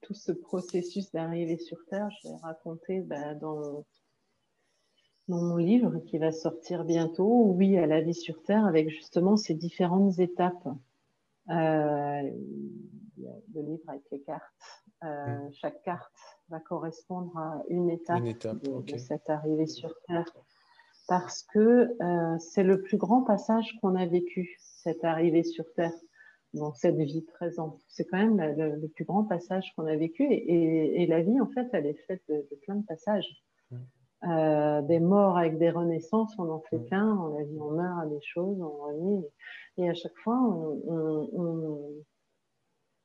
tout ce processus d'arrivée sur Terre, je l'ai raconté bah, dans, dans mon livre qui va sortir bientôt, Oui à la vie sur Terre, avec justement ces différentes étapes. Euh, le livre avec les cartes. Euh, mm. Chaque carte va correspondre à une étape, de, cette arrivée sur Terre. Parce que c'est le plus grand passage qu'on a vécu cette arrivée sur Terre, dans cette vie présente. C'est quand même le, plus grand passage qu'on a vécu. Et, la vie, en fait, elle est faite de, plein de passages. Euh, des morts avec des renaissances, on en fait mm. plein. Dans la vie, on meurt à des choses, on revit. Et à chaque fois, on,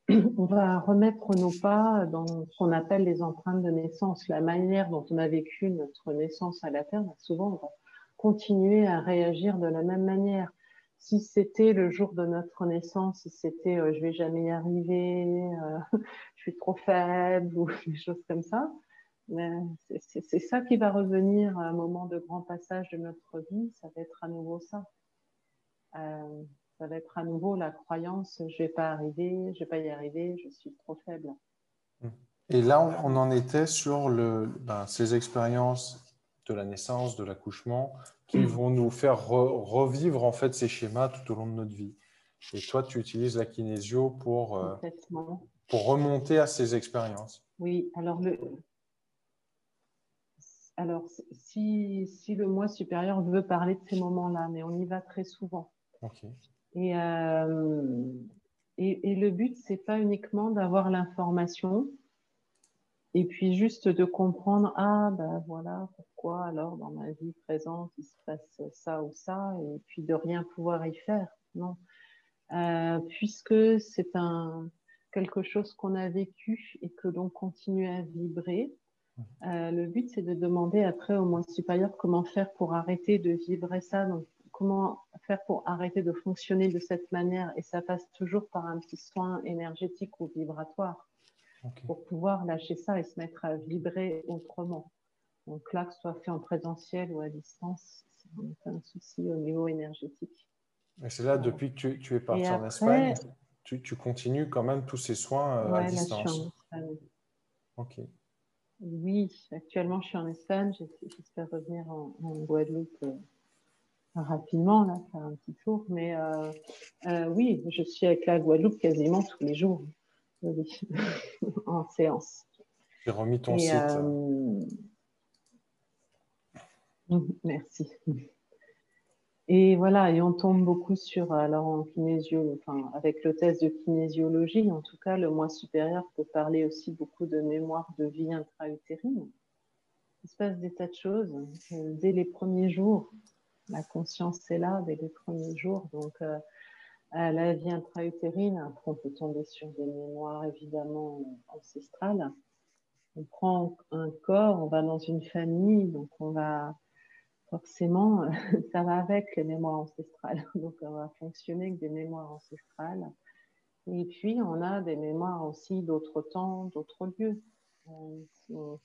*clears throat* on, va remettre nos pas dans ce qu'on appelle les empreintes de naissance. La manière dont on a vécu notre naissance à la Terre, bah, souvent, on va continuer à réagir de la même manière si c'était le jour de notre naissance, si c'était euh, je vais jamais y arriver, euh, *laughs* je suis trop faible ou *laughs* des choses comme ça, c'est ça qui va revenir à un moment de grand passage de notre vie, ça va être à nouveau ça. Euh, ça va être à nouveau la croyance je vais pas arriver, je vais pas y arriver, je suis trop faible. Et là, on en était sur le, ben, ces expériences de la naissance, de l'accouchement, qui vont nous faire revivre en fait ces schémas tout au long de notre vie. Et toi, tu utilises la kinésio pour, euh, pour remonter à ces expériences. Oui, alors le, alors, si, si, le moi supérieur veut parler de ces moments-là, mais on y va très souvent. Et, euh, et, et, le but, c'est pas uniquement d'avoir l'information et puis juste de comprendre, ah ben voilà, pourquoi alors dans ma vie présente il se passe ça ou ça, et puis de rien pouvoir y faire. Non. Euh, puisque c'est un quelque chose qu'on a vécu et que l'on continue à vibrer, euh, le but, c'est de demander après au moins supérieur comment faire pour arrêter de vibrer ça. Donc, comment faire pour arrêter de fonctionner de cette manière. Et ça passe toujours par un petit soin énergétique ou vibratoire pour pouvoir lâcher ça et se mettre à vibrer autrement. Donc là, que ce soit fait en présentiel ou à distance, c'est un souci au niveau énergétique. Et c'est là, depuis que tu, es parti en Espagne, tu, continues quand même tous ces soins euh, à distance. Ok. Oui, actuellement, je suis en Espagne. J'espère revenir en, Guadeloupe euh, rapidement, là, faire un petit tour. Mais euh, euh, oui, je suis avec la Guadeloupe quasiment tous les jours, *laughs* en séance. J'ai remis ton site. Merci. Et voilà, et on tombe beaucoup sur, alors en kinésio, enfin, avec le test de kinésiologie, en tout cas, le moi supérieur peut parler aussi beaucoup de mémoire de vie intra-utérine. Il se passe des tas de choses euh, dès les premiers jours. La conscience est là dès les premiers jours. Donc, euh, à la vie intra-utérine, on peut tomber sur des mémoires évidemment ancestrales. On prend un corps, on va dans une famille, donc on va forcément, *laughs* ça va avec les mémoires ancestrales. *laughs* Donc, on va fonctionner avec des mémoires ancestrales. Et puis, on a des mémoires aussi d'autres temps, d'autres lieux. Euh,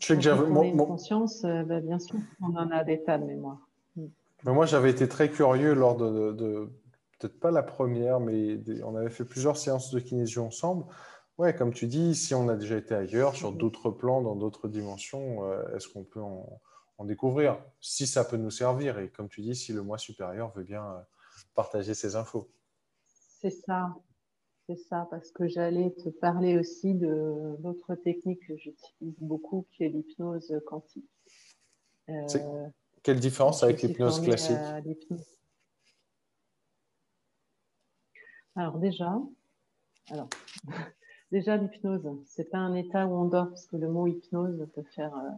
je sais que j'avais mon, conscience, euh, bah, bien sûr, on en a des tas de mémoires. Mm. Mais moi, j'avais été très curieux lors de, peut-être pas la première, mais on avait fait plusieurs séances de kinésio ensemble. Ouais, comme tu dis, si on a déjà été ailleurs, sur d'autres plans, dans d'autres dimensions, euh, est-ce qu'on peut en, en découvrir, si ça peut nous servir. Et comme tu dis, si le moi supérieur veut bien euh, partager ses infos. C'est ça, c'est ça, parce que j'allais te parler aussi de l'autre technique que j'utilise beaucoup, qui est l'hypnose quantique. Euh, quelle différence avec l'hypnose classique? Alors déjà, alors, *laughs* déjà l'hypnose, c'est pas un état où on dort, parce que le mot hypnose peut faire euh,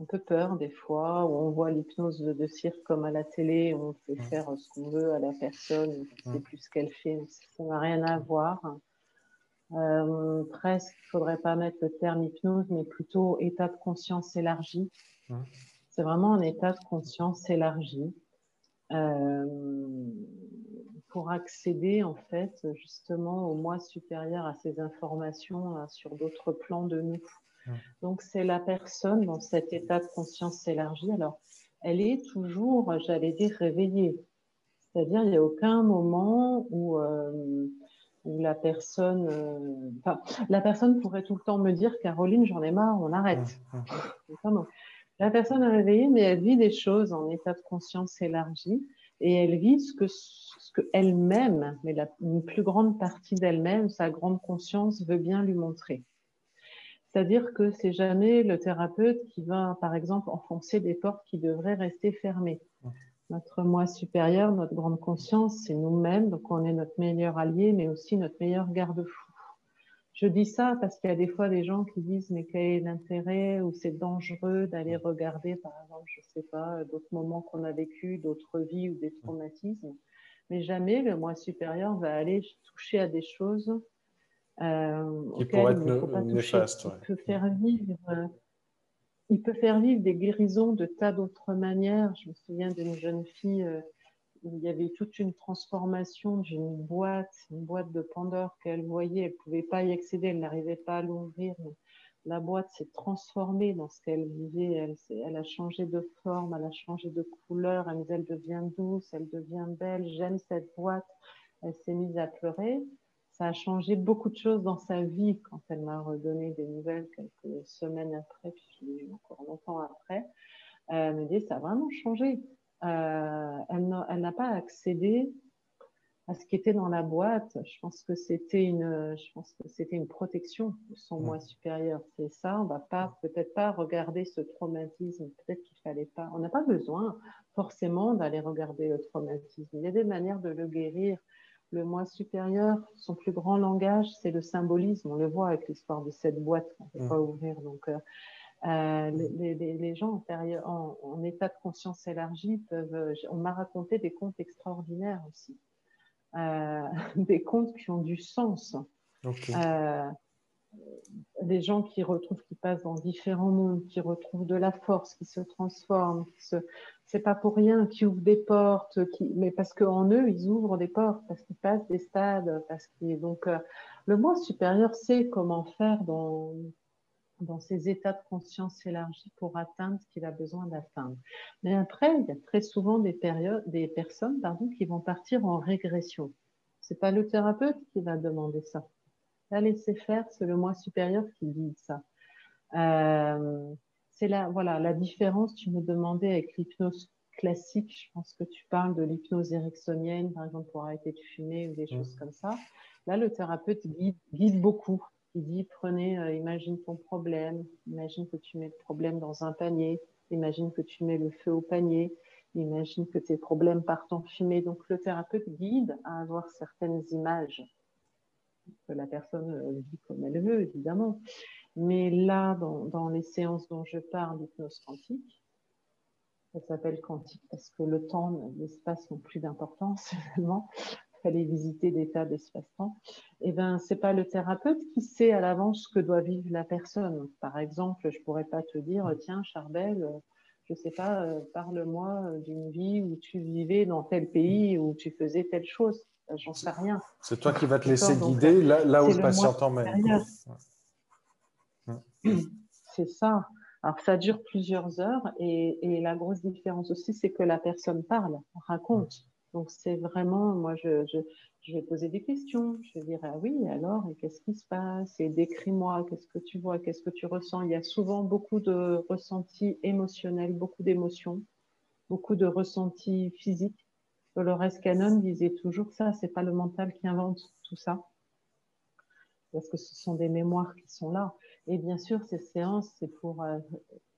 un peu peur des fois, où on voit l'hypnose de, cirque comme à la télé, où on peut faire ce qu'on veut à la personne, on ne sait plus ce qu'elle fait, ça n'a rien à voir. Euh, presque, il ne faudrait pas mettre le terme hypnose, mais plutôt état de conscience élargi? C'est vraiment un état de conscience élargi euh, pour accéder en fait justement au moi supérieur à ces informations sur d'autres plans de nous. Donc, c'est la personne dans cet état de conscience élargi. Alors, elle est toujours, j'allais dire, réveillée. C'est-à-dire, il n'y a aucun moment où, euh, la personne, euh, la personne pourrait tout le temps me dire, Caroline, j'en ai marre, on arrête. la personne est réveillée, mais elle vit des choses en état de conscience élargi et elle vit ce que, ce que elle-même, mais la, une plus grande partie d'elle-même, sa grande conscience veut bien lui montrer. C'est-à-dire que c'est jamais le thérapeute qui va, par exemple, enfoncer des portes qui devraient rester fermées. Notre moi supérieur, notre grande conscience, c'est nous-mêmes, donc on est notre meilleur allié, mais aussi notre meilleur garde-fou. Je dis ça parce qu'il y a des fois des gens qui disent mais quel est l'intérêt ou c'est dangereux d'aller regarder, par exemple, je sais pas, d'autres moments qu'on a vécu, d'autres vies ou des traumatismes. Mais jamais le moi supérieur va aller toucher à des choses qui pourrait être néfaste. Il, peut faire vivre, euh, il peut faire vivre des guérisons de tas d'autres manières. Je me souviens d'une jeune fille euh, où il y avait toute une transformation d'une boîte, une boîte de Pandore qu'elle voyait. Elle ne pouvait pas y accéder, elle n'arrivait pas à l'ouvrir. La boîte s'est transformée dans ce qu'elle vivait. Elle, elle, a changé de forme, elle a changé de couleur. Elle, elle devient douce, elle devient belle. J'aime cette boîte. Elle s'est mise à pleurer ça a changé beaucoup de choses dans sa vie quand elle m'a redonné des nouvelles quelques semaines après, puis encore longtemps après. Elle me dit, ça a vraiment changé. Euh, elle n'a pas accédé à ce qui était dans la boîte. Je pense que c'était une, je pense que c'était une protection de son moi supérieur. C'est ça. On va pas, peut-être pas regarder ce traumatisme. Peut-être qu'il fallait pas. On n'a pas besoin forcément d'aller regarder le traumatisme. Il y a des manières de le guérir. Le moi supérieur, son plus grand langage, c'est le symbolisme. On le voit avec l'histoire de cette boîte qu'on ne peut pas ouvrir. Donc, euh, euh, les, les, les, gens en, en, état de conscience élargie peuvent. On m'a raconté des contes extraordinaires aussi, euh, *laughs* des contes qui ont du sens. Euh, des gens qui retrouvent, qui passent dans différents mondes, qui retrouvent de la force, qui se transforment, qui se, c'est pas pour rien, qui ouvrent des portes, mais parce qu'en eux, ils ouvrent des portes, parce qu'ils passent des stades, parce qu'ils, donc, euh, le moi supérieur sait comment faire dans, dans ces états de conscience élargis pour atteindre ce qu'il a besoin d'atteindre. Mais après, il y a très souvent des, périodes, des personnes pardon, qui vont partir en régression. C'est pas le thérapeute qui va demander ça. La laisser faire, c'est le moi supérieur qui dit ça. Euh, c'est la, voilà, la différence, tu me demandais avec l'hypnose classique, je pense que tu parles de l'hypnose ericksonienne, par exemple, pour arrêter de fumer ou des mmh. choses comme ça. Là, le thérapeute guide, guide beaucoup il dit prenez, euh, imagine ton problème, imagine que tu mets le problème dans un panier, imagine que tu mets le feu au panier, imagine que tes problèmes partent en fumée. Donc le thérapeute guide à avoir certaines images que la personne euh, vit comme elle veut, évidemment. Mais là, dans, dans les séances dont je parle d'hypnose quantique, ça s'appelle quantique parce que le temps, l'espace n'ont plus d'importance *laughs* finalement fallait visiter des tas d'espace-temps, et eh ben c'est pas le thérapeute qui sait à l'avance ce que doit vivre la personne. Par exemple, je pourrais pas te dire tiens Charbel, je sais pas, euh, parle-moi d'une vie où tu vivais dans tel pays où tu faisais telle chose. Ben, j'en sais rien. C'est toi qui vas te laisser guider là, là où le patient t'emmène. *clears throat* C'est ça. Alors ça dure plusieurs heures et, et la grosse différence aussi, c'est que la personne parle, raconte. Donc c'est vraiment, moi je, je, je, vais poser des questions, je vais dire ah oui alors et qu'est-ce qui se passe? Et décris-moi qu'est-ce que tu vois, qu'est-ce que tu ressens? Il y a souvent beaucoup de ressentis émotionnels, beaucoup d'émotions, beaucoup de ressentis physiques. Dolores Cannon disait toujours ça, c'est pas le mental qui invente tout ça, parce que ce sont des mémoires qui sont là. Et bien sûr ces séances c'est pour euh,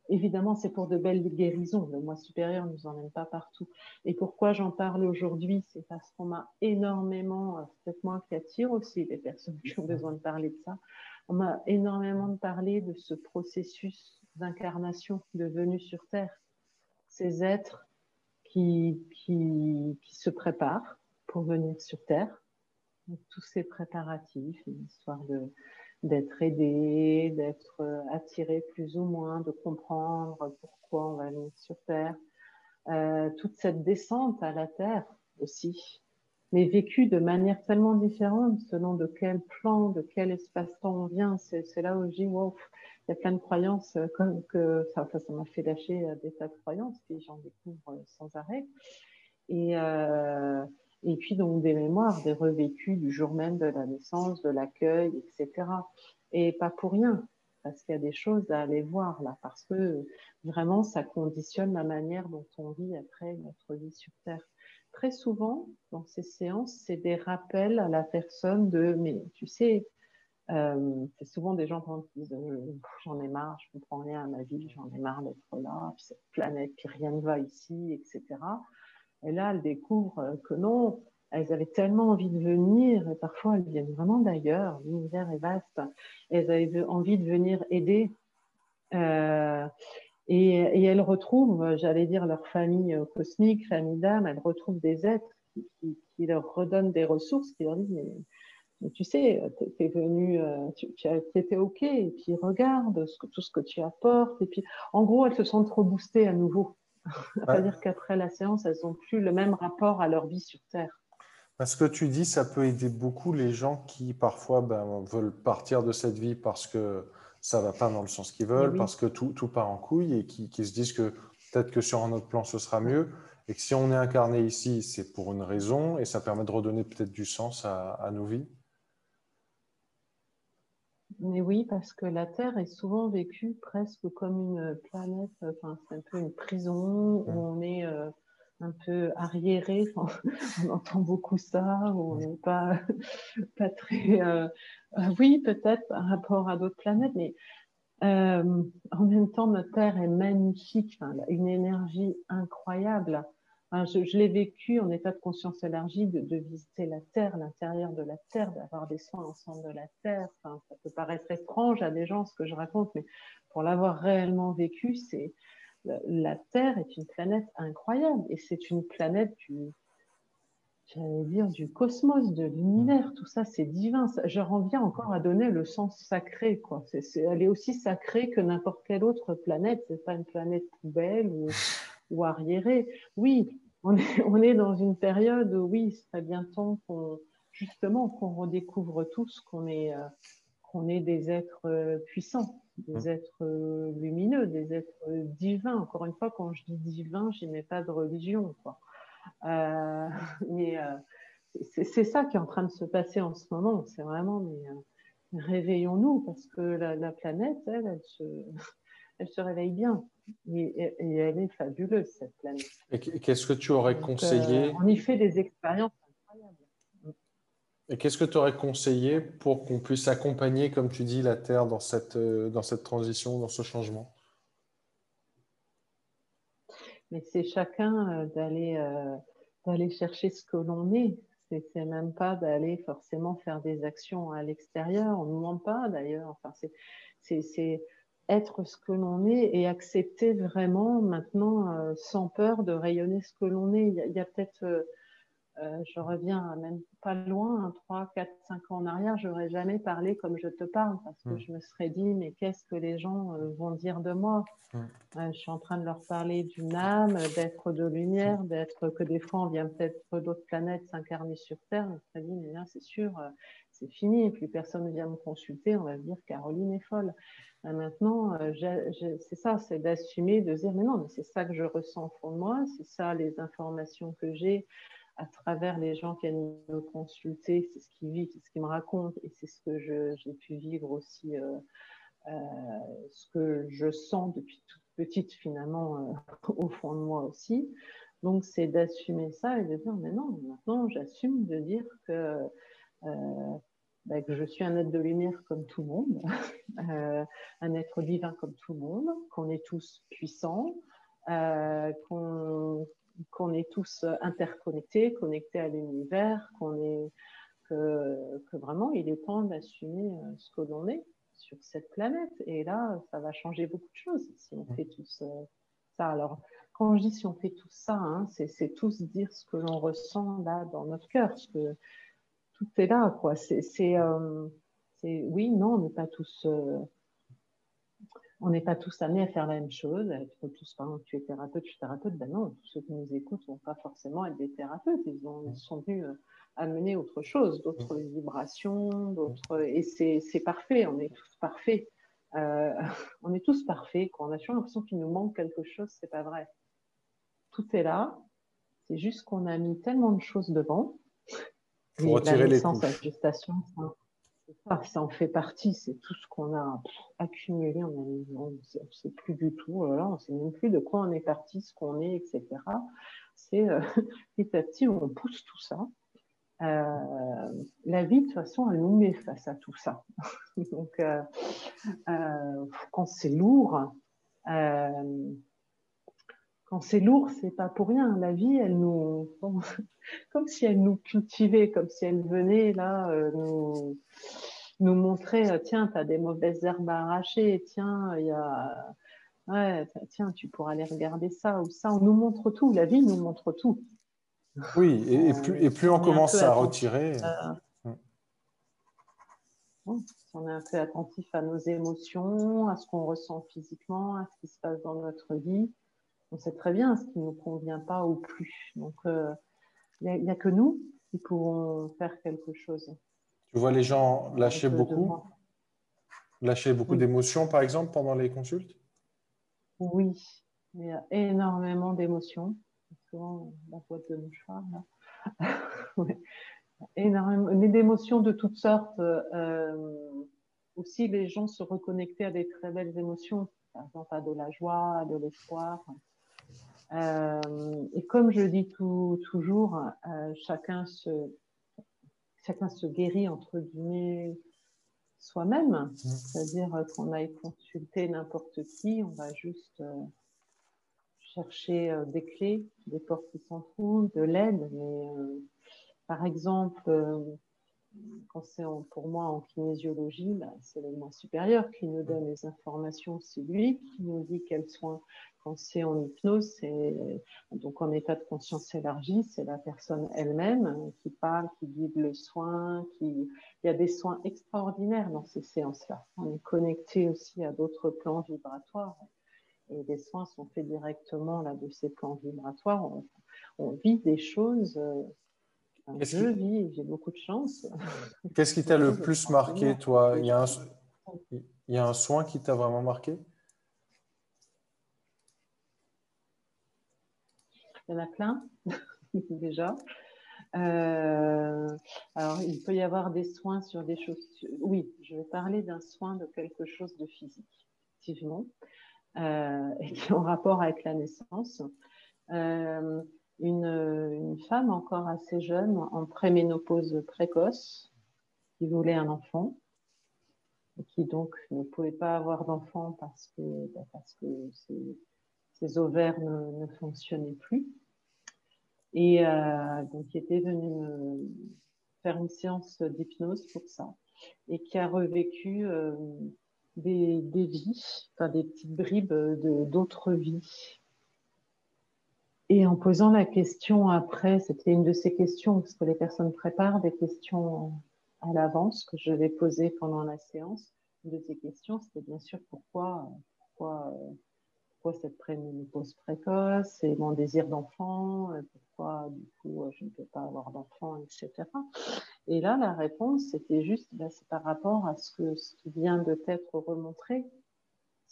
Évidemment, c'est pour de belles guérisons. Le moi supérieur ne nous emmène pas partout. Et pourquoi j'en parle aujourd'hui? C'est parce qu'on m'a énormément, euh, peut-être moi qui attire aussi les personnes qui ont besoin de parler de ça, on m'a énormément parlé de ce processus d'incarnation, de venue sur Terre. Ces êtres qui, qui, qui se préparent pour venir sur Terre. tous ces préparatifs, histoire de, d'être aidé, d'être euh, attiré plus ou moins, de comprendre pourquoi on va venir sur Terre. Euh, toute cette descente à la Terre aussi, mais vécue de manière tellement différente selon de quel plan, de quel espace-temps on vient. C'est là où je dis, wow, il y a plein de croyances euh, comme que ça m'a fait lâcher des tas de croyances, puis j'en découvre sans arrêt. Et, euh, et puis donc des mémoires, des revécus du jour même de la naissance, de l'accueil, etc. Et pas pour rien, parce qu'il y a des choses à aller voir là, parce que vraiment ça conditionne la manière dont on vit après notre vie sur Terre. Très souvent, dans ces séances, c'est des rappels à la personne de, mais tu sais, euh, c'est souvent des gens qui disent euh, j'en ai marre, je comprends rien à ma vie, j'en ai marre d'être là, puis cette planète, puis rien ne va ici, etc. Et là, elles découvrent euh, que non, elles avaient tellement envie de venir, et parfois elles viennent vraiment d'ailleurs, l'univers est vaste, elles avaient envie de venir aider. Et, et, elles retrouvent, j'allais dire, leur famille euh, cosmique, famille d'âme, elles retrouvent des êtres qui, qui, qui, leur redonnent des ressources, qui leur disent, mais, mais tu sais, tu es venu, tu, tu étais OK, et puis regarde ce que, tout ce que tu apportes, et puis en gros, elles se sentent reboostées à nouveau. *laughs* C'est-à-dire qu'après la séance, elles n'ont plus le même rapport à leur vie sur Terre. Ce que tu dis, ça peut aider beaucoup les gens qui parfois ben, veulent partir de cette vie parce que ça ne va pas dans le sens qu'ils veulent, parce que tout, tout, part en couille et qui, qui se disent que peut-être que sur un autre plan, ce sera mieux. Et que si on est incarné ici, c'est pour une raison et ça permet de redonner peut-être du sens à, à nos vies. Mais oui, parce que la Terre est souvent vécue presque comme une planète, enfin, c'est un peu une prison où on est euh, un peu arriéré, *laughs* on entend beaucoup ça, on n'est pas, *laughs* pas très. Euh, euh, oui, peut-être par rapport à d'autres planètes, mais en même temps, notre Terre est magnifique, enfin, une énergie incroyable je, l'ai vécu en état de conscience élargie de, visiter la Terre, l'intérieur de la Terre, d'avoir des soins ensemble de la Terre. ça peut paraître étrange à des gens ce que je raconte, mais pour l'avoir réellement vécu, c'est la Terre est une planète incroyable et c'est une planète du, j'allais dire, du cosmos, de l'univers. Tout ça, c'est divin. Je reviens encore à donner le sens sacré. Quoi. elle est aussi sacrée que n'importe quelle autre planète. C'est pas une planète poubelle ou, ou arriérée. Oui, on est, *laughs* dans une période où, oui, il serait bien temps qu'on, justement, qu'on redécouvre tous qu'on est, euh, qu'on est des êtres euh, puissants, des mmh. êtres euh, lumineux, des êtres divins. Encore une fois, quand je dis divin, je n'ai pas de religion. Quoi. *laughs* mais c'est, ça qui est en train de se passer en ce moment. C'est vraiment, mais réveillons-nous parce que la, planète, elle, elle se, *laughs* elle se réveille bien. Et, elle est fabuleuse, cette planète. Et qu'est-ce que tu aurais conseillé euh, On y fait des expériences. Et qu'est-ce que tu aurais conseillé pour qu'on puisse accompagner, comme tu dis, la Terre dans cette, euh, dans cette transition, dans ce changement? Mais c'est chacun euh, d'aller d'aller chercher ce que l'on est. C'est même pas d'aller forcément faire des actions à l'extérieur. On ne demande pas d'ailleurs. Enfin, c'est être ce que l'on est et accepter vraiment maintenant euh, sans peur de rayonner ce que l'on est. Il y a, peut-être, euh, euh, je reviens même pas loin, 3, 4, 5 ans en arrière, j'aurais jamais parlé comme je te parle parce que mm. je me serais dit, mais qu'est-ce que les gens vont dire de moi? Mm. Je suis en train de leur parler d'une âme, d'être de lumière, d'être que des fois on vient peut-être d'autres planètes s'incarner sur Terre. Je me serais dit, mais là c'est sûr, c'est fini, et plus personne ne vient me consulter, on va dire Caroline est folle. Euh, maintenant, euh, c'est ça, c'est d'assumer, de dire, mais non, mais c'est ça que je ressens au fond de moi, c'est ça les informations que j'ai à travers les gens qui viennent me consulter, c'est ce qu'ils vivent, c'est ce qu'ils me racontent, et c'est ce que j'ai pu vivre aussi, euh, ce que je sens depuis toute petite finalement *laughs* au fond de moi aussi. Donc, c'est d'assumer ça et de dire, mais non, maintenant, j'assume de dire que bah, que je suis un être de lumière comme tout le monde, *laughs* euh, un être divin comme tout le monde, qu'on est tous puissants, euh, qu'on est tous interconnectés, connectés à l'univers, qu'on est que, que, vraiment il est temps d'assumer euh, ce que l'on est sur cette planète. Et là, ça va changer beaucoup de choses si on fait tous ça. Alors, quand je dis si on fait tout ça, hein, c'est tous dire ce que l'on ressent là dans notre cœur, ce que tout est là, quoi. Euh, c'est, oui, non, on n'est pas tous, euh, on n'est pas tous amenés à faire la même chose, être tous, par exemple, tu es thérapeute, je suis thérapeute, ben non, tous ceux qui nous écoutent ne vont pas forcément être des thérapeutes, ils, ont, sont venus euh, amener autre chose, d'autres vibrations, d'autres, et c'est, parfait, on est tous parfaits. *laughs* on est tous parfaits, quand on a toujours l'impression qu'il nous manque quelque chose, c'est pas vrai. Tout est là, c'est juste qu'on a mis tellement de choses devant pour retirer les couches. Ça, ça, en fait partie. C'est tout ce qu'on a accumulé. On ne sait plus du tout. Oh on ne sait même plus de quoi on est parti, ce qu'on est, etc. C'est euh, *laughs* petit à petit, on pousse tout ça. Euh, la vie, de toute façon, elle nous met face à tout ça. *laughs* Donc, euh, quand c'est lourd, quand c'est lourd, c'est pas pour rien. La vie, elle nous, *laughs* comme si elle nous cultivait, comme si elle venait là euh, nous, nous montrer, euh, tiens, tu as des mauvaises herbes à arracher, tiens, il y a, ouais, tiens, tu pourras aller regarder ça ou ça. On nous montre tout. La vie nous montre tout. Oui, et, plus, et plus on, commence à retirer. On est un peu attentif à nos émotions, à ce qu'on ressent physiquement, à ce qui se passe dans notre vie on sait très bien ce qui ne nous convient pas ou plus. Donc, il euh, n'y a, que nous qui pouvons faire quelque chose. Tu vois les gens lâcher beaucoup Lâcher beaucoup d'émotions, par exemple, pendant les consultes? Oui, il y a énormément d'émotions. Souvent, la boîte de mouchoir, là. *laughs* énormément d'émotions de toutes sortes. Euh, aussi les gens se reconnecter à des très belles émotions, par exemple à de la joie, à de l'espoir. Euh, et comme je dis toujours, euh, chacun, se, chacun se guérit entre guillemets soi-même, mmh. c'est-à-dire qu'on aille consulter n'importe qui, on va juste euh, chercher des clés, des portes qui s'entrouvent, de l'aide. Mais par exemple, quand c'est pour moi en kinésiologie, bah, c'est le moi supérieur qui nous donne les informations, c'est lui qui nous dit quels soins. Quand c'est en hypnose, c'est donc en état de conscience élargie, c'est la personne elle-même qui parle, qui guide le soin, il y a des soins extraordinaires dans ces séances-là. On est connecté aussi à d'autres plans vibratoires et les soins sont faits directement là de ces plans vibratoires. On, on vit des choses je vis, j'ai beaucoup de chance. *laughs* Qu'est-ce qui t'a le plus marqué, toi il y, a un, il y a un soin qui t'a vraiment marqué? Il y en a plein, *laughs* déjà. Euh, alors, il peut y avoir des soins sur des choses. Oui, je vais parler d'un soin de quelque chose de physique, effectivement, euh, *laughs* et qui est en rapport avec la naissance. Euh, une, femme encore assez jeune, en préménopause précoce, qui voulait un enfant, et qui donc ne pouvait pas avoir d'enfant parce que, bah, parce que ses, ovaires ne, fonctionnaient plus. Et euh, donc, qui était venue faire une séance d'hypnose pour ça, et qui a revécu euh, des, des, vies, enfin des petites bribes d'autres vies et en posant la question après, c'était une de ces questions, parce que les personnes préparent des questions à l'avance que je vais poser pendant la séance. Une de ces questions, c'était bien sûr pourquoi, pourquoi, pourquoi cette pause précoce et mon désir d'enfant, pourquoi du coup je ne peux pas avoir d'enfant, etc. Et là, la réponse, c'était juste, bah, c'est par rapport à ce, que, ce qui vient de t'être remontré,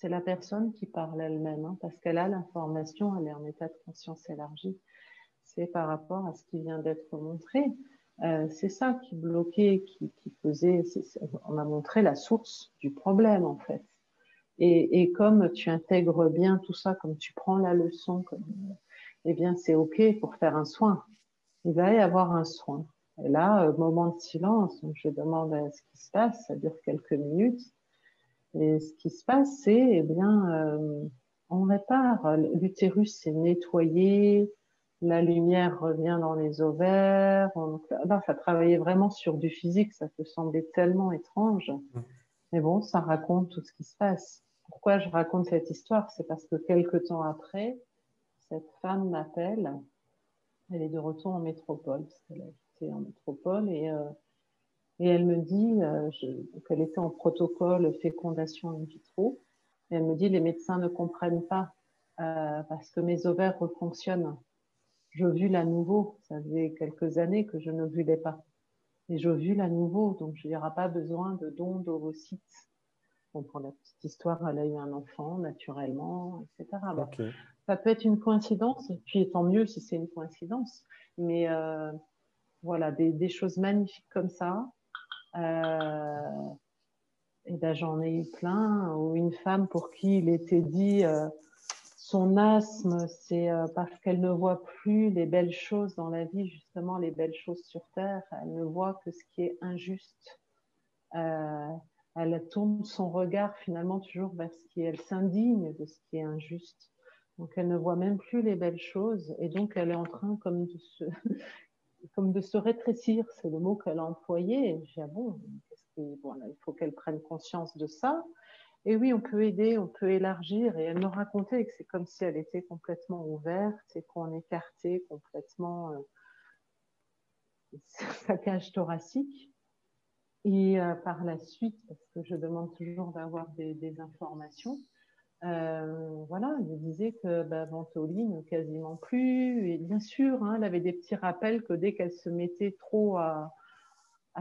c'est la personne qui parle elle-même, hein, parce qu'elle a l'information, elle est en état de conscience élargie. C'est par rapport à ce qui vient d'être montré. Euh, c'est ça qui bloquait, qui, faisait. On a montré la source du problème en fait. Et, comme tu intègres bien tout ça, comme tu prends la leçon, comme, eh bien c'est ok pour faire un soin. Il va y avoir un soin. Et là, euh, moment de silence, je demande ce qui se passe, ça dure quelques minutes. Et ce qui se passe, c'est, eh bien, euh, on répare. L'utérus est nettoyé, la lumière revient dans les ovaires. On... Là, ça travaillait vraiment sur du physique, ça peut sembler tellement étrange. Mais bon, ça raconte tout ce qui se passe. Pourquoi je raconte cette histoire? C'est parce que quelques temps après, cette femme m'appelle. Elle est de retour en métropole, parce qu'elle était en métropole, et euh, et elle me dit, euh, qu'elle était en protocole fécondation in vitro, et elle me dit, les médecins ne comprennent pas euh, parce que mes ovaires refonctionnent. Je vule à nouveau. Ça faisait quelques années que je ne vulais pas. Et je vule à nouveau, donc il n'y aura pas besoin de dons d'ovocytes. Bon, pour la petite histoire, elle a eu un enfant naturellement, etc. Ça peut être une coïncidence, puis tant mieux si c'est une coïncidence. Mais euh, voilà, des, des, choses magnifiques comme ça, euh, et ben, j'en ai eu plein, ou une femme pour qui il était dit euh, son asthme, c'est euh, parce qu'elle ne voit plus les belles choses dans la vie, justement les belles choses sur Terre, elle ne voit que ce qui est injuste. elle tourne son regard finalement toujours vers ce qui est, elle s'indigne de ce qui est injuste. Donc elle ne voit même plus les belles choses et donc elle est en train comme de se, comme de se rétrécir, c'est le mot qu'elle a employé. J'ai ah bon, il faut qu'elle prenne conscience de ça. Et oui, on peut aider, on peut élargir. Et elle me racontait que c'est comme si elle était complètement ouverte et qu'on écartait complètement euh, *laughs* sa cage thoracique. Et euh, par la suite, parce que je demande toujours d'avoir des informations, euh, voilà, elle disait que bah, Ventoline, quasiment plus. Et bien sûr, hein, elle avait des petits rappels que dès qu'elle se mettait trop à,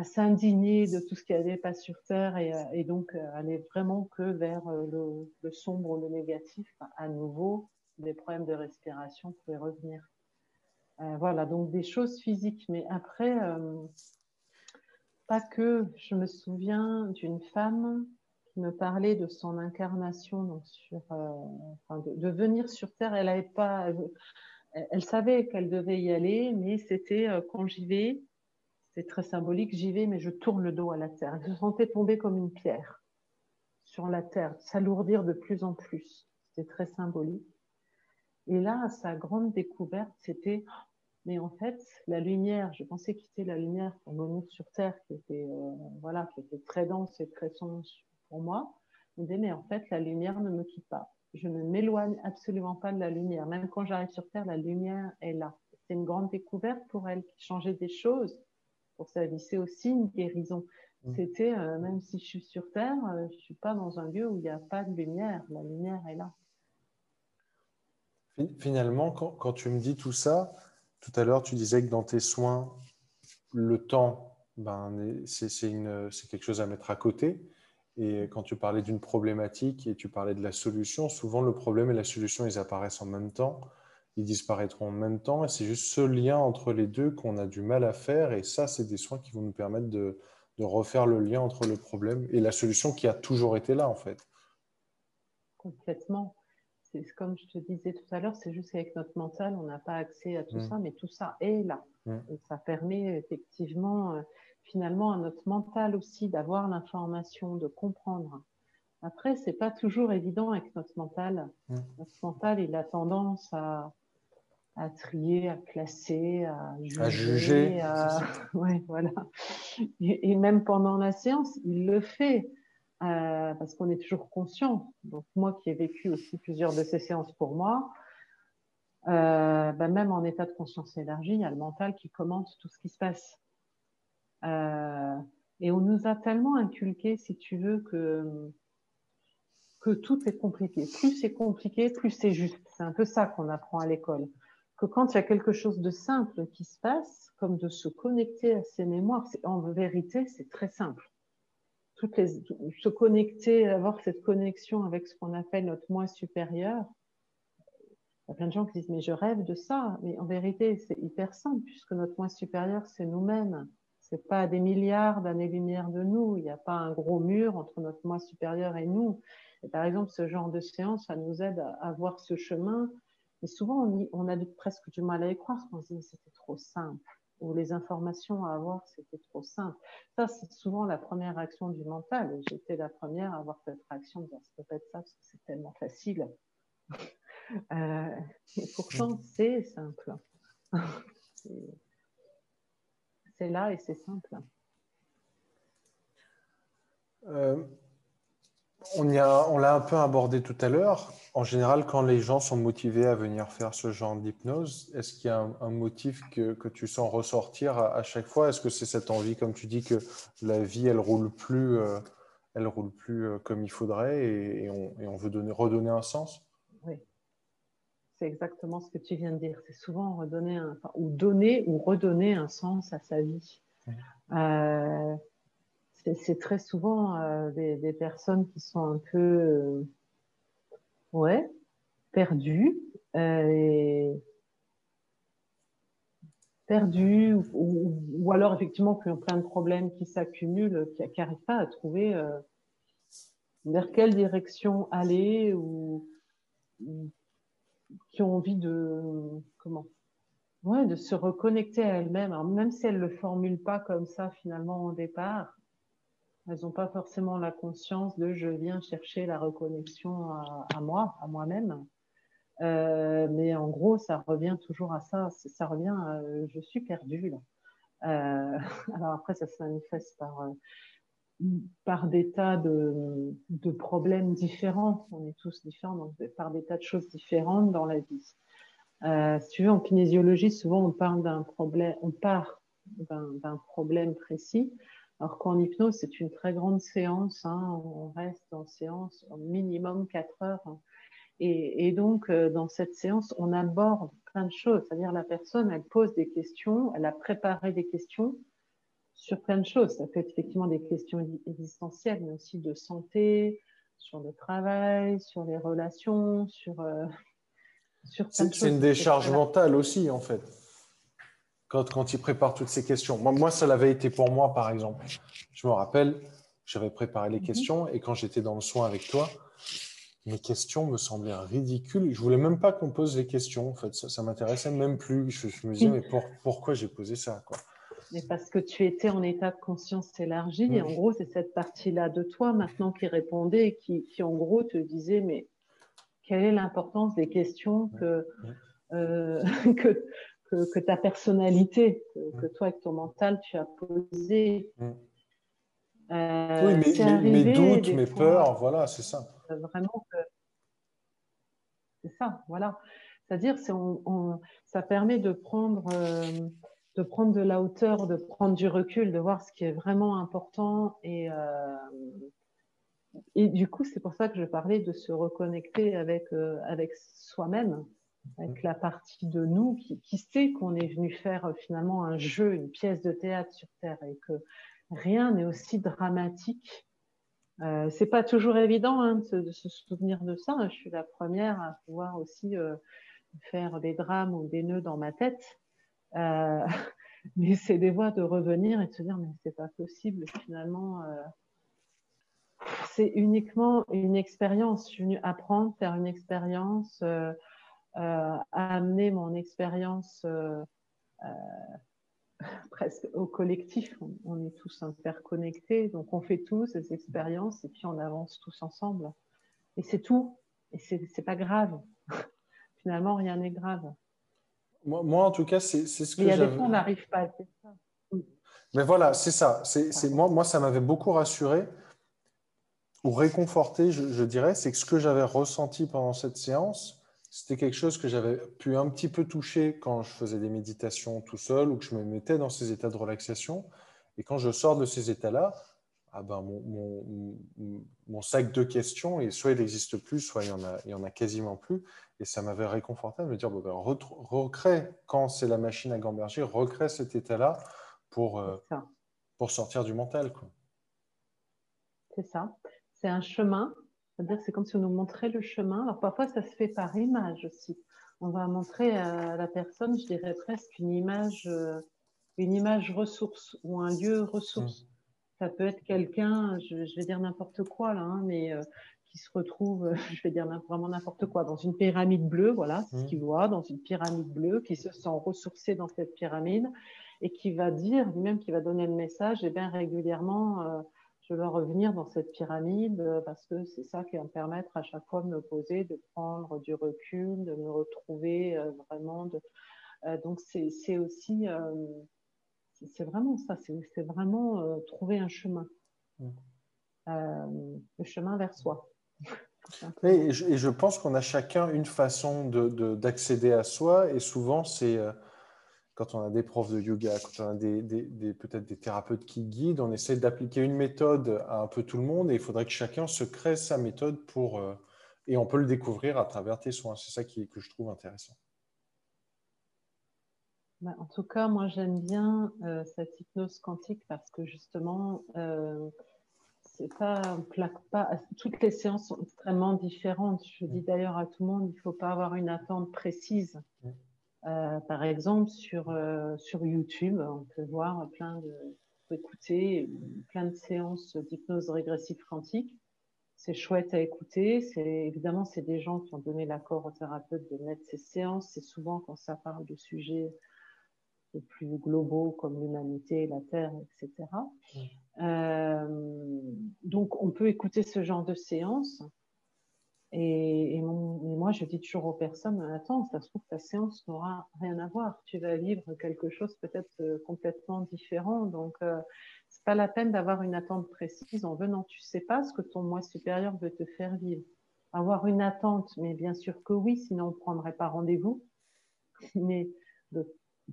s'indigner de tout ce qui n'allait pas sur Terre et, et donc euh, aller vraiment que vers euh, le, sombre, le négatif, à nouveau, des problèmes de respiration pouvaient revenir. Euh, voilà, donc des choses physiques. Mais après, euh, pas que. Je me souviens d'une femme me parlait de son incarnation, donc sur, euh, de, venir sur Terre. Elle avait pas, elle, savait qu'elle devait y aller, mais c'était euh, quand j'y vais, c'est très symbolique. J'y vais, mais je tourne le dos à la Terre. Je sentais tomber comme une pierre sur la Terre, s'alourdir de plus en plus. C'était très symbolique. Et là, sa grande découverte, c'était mais en fait, la lumière, je pensais quitter la lumière pour venir sur Terre, qui était, euh, voilà, qui était très dense et très sombre pour moi. mais en fait, la lumière ne me quitte pas. Je ne m'éloigne absolument pas de la lumière. Même quand j'arrive sur Terre, la lumière est là. C'est une grande découverte pour elle qui changeait des choses pour sa vie. C'est aussi une guérison. Mmh. C'était, euh, même si je suis sur Terre, euh, je suis pas dans un lieu où il n'y a pas de lumière. La lumière est là. Finalement, quand tu me dis tout ça, tout à l'heure, tu disais que dans tes soins, le temps, ben, c'est quelque chose à mettre à côté. Et quand tu parlais d'une problématique et tu parlais de la solution, souvent le problème et la solution, ils apparaissent en même temps, ils disparaîtront en même temps. Et c'est juste ce lien entre les deux qu'on a du mal à faire. Et ça, c'est des soins qui vont nous permettre de, de refaire le lien entre le problème et la solution qui a toujours été là, en fait. Complètement c'est comme je te disais tout à l'heure, c'est juste qu'avec notre mental, on n'a pas accès à tout mm. ça, mais tout ça est là. Mm. Et ça permet effectivement, euh, finalement, à notre mental aussi d'avoir l'information, de comprendre. Après, c'est pas toujours évident avec notre mental. Mm. Notre mental, il a tendance à, à trier, à classer, à juger. À *laughs* ouais, voilà. et, même pendant la séance, il le fait. Euh, parce qu'on est toujours conscient. Donc moi qui ai vécu aussi plusieurs de ces séances pour moi, euh, ben même en état de conscience élargie, il y a le mental qui commente tout ce qui se passe. Euh, et on nous a tellement inculqué, si tu veux, que que tout est compliqué. Plus c'est compliqué, plus c'est juste. C'est un peu ça qu'on apprend à l'école. Que quand il y a quelque chose de simple qui se passe, comme de se connecter à ses mémoires, en vérité, c'est très simple toutes les, se connecter, avoir cette connexion avec ce qu'on appelle notre moi supérieur. Il y a plein de gens qui disent mais je rêve de ça, mais en vérité c'est hyper simple puisque notre moi supérieur c'est nous-mêmes. C'est pas des milliards d'années-lumière de nous. Il n'y a pas un gros mur entre notre moi supérieur et nous. Et par exemple, ce genre de séance, ça nous aide à, voir ce chemin. Mais souvent, on, a presque du mal à y croire. On se dit, c'était trop simple où les informations à avoir, c'était trop simple. Ça, c'est souvent la première réaction du mental. J'étais la première à avoir cette réaction de dire, ça peut pas être ça parce que c'est tellement facile. *laughs* euh, et pourtant, c'est simple. *laughs* c'est là et c'est simple. Euh, on l'a un peu abordé tout à l'heure. En général, quand les gens sont motivés à venir faire ce genre d'hypnose, est-ce qu'il y a un, motif que, tu sens ressortir à, chaque fois? Est-ce que c'est cette envie, comme tu dis, que la vie, elle roule plus, euh, elle roule plus euh, comme il faudrait et, on, veut donner, redonner un sens? C'est exactement ce que tu viens de dire. C'est souvent redonner un, ou donner ou redonner un sens à sa vie. Euh, c'est très souvent euh, des, personnes qui sont un peu euh, ouais, perdues, euh, perdues ou, alors effectivement qui ont plein de problèmes qui s'accumulent, qui n'arrivent pas à trouver vers quelle direction aller ou, qui ont envie de comment ouais, de se reconnecter à elles-mêmes, même si elles ne le formulent pas comme ça finalement au départ, elles n'ont pas forcément la conscience de je viens chercher la reconnexion à, moi, à moi-même. Euh, mais en gros, ça revient toujours à ça. Ça revient à je suis perdue. Euh, *laughs* alors après, ça se manifeste par, euh, par des tas de, problèmes différents. On est tous différents, donc par des tas de choses différentes dans la vie. si tu veux, en kinésiologie, souvent on parle d'un problème, on part d'un problème précis alors qu'en hypnose, c'est une très grande séance. Hein, on reste en séance au minimum 4 heures. Hein. Et, donc, euh, dans cette séance, on aborde plein de choses. C'est-à-dire, la personne, elle pose des questions, elle a préparé des questions sur plein de choses. Ça peut être effectivement des questions existentielles, mais aussi de santé, sur le travail, sur les relations, sur, euh, *laughs* sur. C'est une décharge mentale aussi, en fait. quand, quand il prépare toutes ces questions. Moi, moi, ça l'avait été pour moi, par exemple. Je me rappelle, j'avais préparé les mhm. questions et quand j'étais dans le soin avec toi, mes questions me semblaient ridicules. Je voulais même pas qu'on pose les questions. En fait, ça, ça m'intéressait même plus. Je, me disais, mais pourquoi j'ai posé ça quoi? Mais parce que tu étais en état de conscience élargie, et en gros, c'est cette partie-là de toi maintenant qui répondait, qui, qui en gros te disait, mais quelle est l'importance des questions que, euh, *laughs* que, que, ta personnalité, que, toi avec ton mental, tu as posées. Euh, oui, mes, mes, doutes, mes peurs, voilà, c'est ça. Vraiment, c'est ça, voilà. C'est-à-dire, on, ça permet de prendre, euh, de prendre de la hauteur, de prendre du recul, de voir ce qui est vraiment important. Et, euh, et du coup, c'est pour ça que je parlais de se reconnecter avec, avec soi-même, avec la partie de nous qui, qui sait qu'on est venu faire finalement un jeu, une pièce de théâtre sur Terre et que rien n'est aussi dramatique. Euh, c'est pas toujours évident hein, de, se souvenir de ça. Je suis la première à pouvoir aussi euh, faire des drames ou des nœuds dans ma tête. Euh, *laughs* mais c'est des voies de revenir et de se dire mais c'est pas possible finalement. Euh, c'est uniquement une expérience. Je venue apprendre, faire une expérience, euh, amener mon expérience *laughs* presque au collectif. On, est tous interconnectés, donc on fait tous ces expériences et puis on avance tous ensemble. Et c'est tout. Et c'est pas grave. *laughs* Finalement, rien n'est grave. Moi, moi, en tout cas, c'est ce que Il y a des fois, on n'arrive pas à faire ça. Mais voilà, c'est ça. C'est moi, moi, ça m'avait beaucoup rassuré ou réconforté, je, je dirais. C'est que ce que j'avais ressenti pendant cette séance, c'était quelque chose que j'avais pu un petit peu toucher quand je faisais des méditations tout seul ou que je me mettais dans ces états de relaxation. Et quand je sors de ces états-là, ah ben mon, mon, sac de questions, et soit il n'existe plus, soit il n'y en, a, il y en a quasiment plus. Et ça m'avait réconforté de me dire, bon, ben, recrée, quand c'est la machine à gamberger, recrée cet état-là pour, euh, pour sortir du mental. C'est ça. C'est un chemin c'est-à-dire c'est comme si on nous montrait le chemin. Alors parfois, ça se fait par image aussi. On va montrer à la personne, je dirais presque une image, euh, une image ressource ou un lieu ressource. Mmh. Ça peut être quelqu'un, je, vais dire n'importe quoi là, hein, mais euh, qui se retrouve, *laughs* je vais dire vraiment n'importe quoi, dans une pyramide bleue, voilà, c'est ce mmh. qu'il voit, dans une pyramide bleue, qui se sent ressourcé dans cette pyramide et qui va dire, lui-même qui va donner le message, et eh bien régulièrement, euh, je veux revenir dans cette pyramide euh, parce que c'est ça qui va me permettre à chaque fois de me poser, de prendre du recul, de me retrouver euh, vraiment. De, euh, donc c'est aussi, c'est vraiment ça, c'est vraiment trouver un chemin, mmh. le chemin vers soi. *laughs* et, je, et, je, pense qu'on a chacun une façon d'accéder de, à soi et souvent c'est quand on a des profs de yoga, quand on a des, peut-être des thérapeutes qui guident, on essaie d'appliquer une méthode à un peu tout le monde et il faudrait que chacun se crée sa méthode pour. Euh, et on peut le découvrir à travers tes soins. C'est ça qui, que je trouve intéressant. Bah, en tout cas, moi j'aime bien euh, cette hypnose quantique parce que justement, euh, c'est pas, on plaque pas. Toutes les séances sont extrêmement différentes. Je dis d'ailleurs à tout le monde, il ne faut pas avoir une attente précise. Euh, par exemple, sur, sur YouTube, on peut voir plein de, écouter plein de séances d'hypnose régressive quantique. C'est chouette à écouter. C'est évidemment c'est des gens qui ont donné l'accord au thérapeute de mettre ces séances. C'est souvent quand ça parle de sujets plus globaux comme l'humanité, la Terre, etc. Euh, donc on peut écouter ce genre de séances et, moi, je dis toujours aux personnes, attends, ça se trouve, ta séance n'aura rien à voir. Tu vas vivre quelque chose peut-être euh, complètement différent. Donc, euh, c'est pas la peine d'avoir une attente précise en venant. Tu sais pas ce que ton moi supérieur veut te faire vivre. Avoir une attente, mais bien sûr que oui, sinon on prendrait pas rendez-vous. *laughs* Mais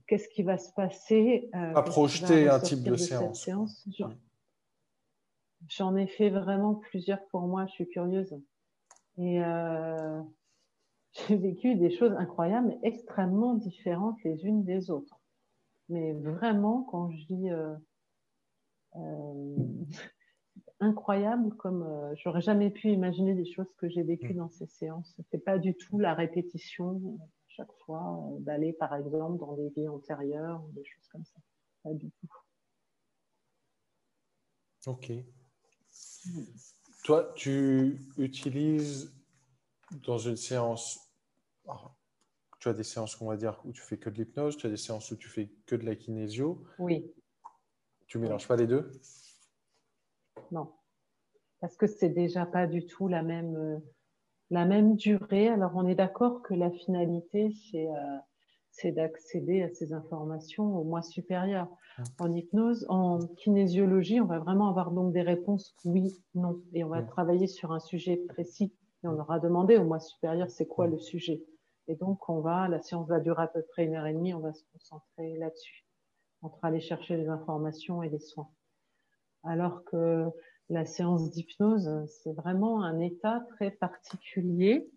qu'est-ce qui va se passer euh, À projeter un type de, séance. J'en ai fait vraiment plusieurs pour moi. Je suis curieuse. Et euh, *laughs* j'ai vécu des choses incroyables, extrêmement différentes les unes des autres. Mais vraiment, quand je dis euh, euh, *laughs* incroyable, comme euh, j'aurais jamais pu imaginer des choses que j'ai vécues dans ces séances. C'était pas du tout la répétition. Chaque fois, d'aller par exemple dans des vies antérieures, des choses comme ça. Pas du tout. Ok. Toi, tu utilises dans une séance, tu as des séances, on va dire, où tu fais que de l'hypnose, tu as des séances où tu fais que de la kinésio. Oui. Tu mélanges pas les deux? Non. Parce que c'est déjà pas du tout la même, euh, la même durée. Alors, on est d'accord que la finalité, c'est euh, d'accéder à ces informations au moins supérieur. En hypnose, en kinésiologie, on va vraiment avoir donc des réponses oui, non. Et on va travailler sur un sujet précis. Et on aura demandé au mois supérieur, c'est quoi le sujet? Et donc, on va, la séance va durer à peu près une heure et demie, on va se concentrer là-dessus, entre aller chercher les informations et les soins. Alors que la séance d'hypnose, c'est vraiment un état très particulier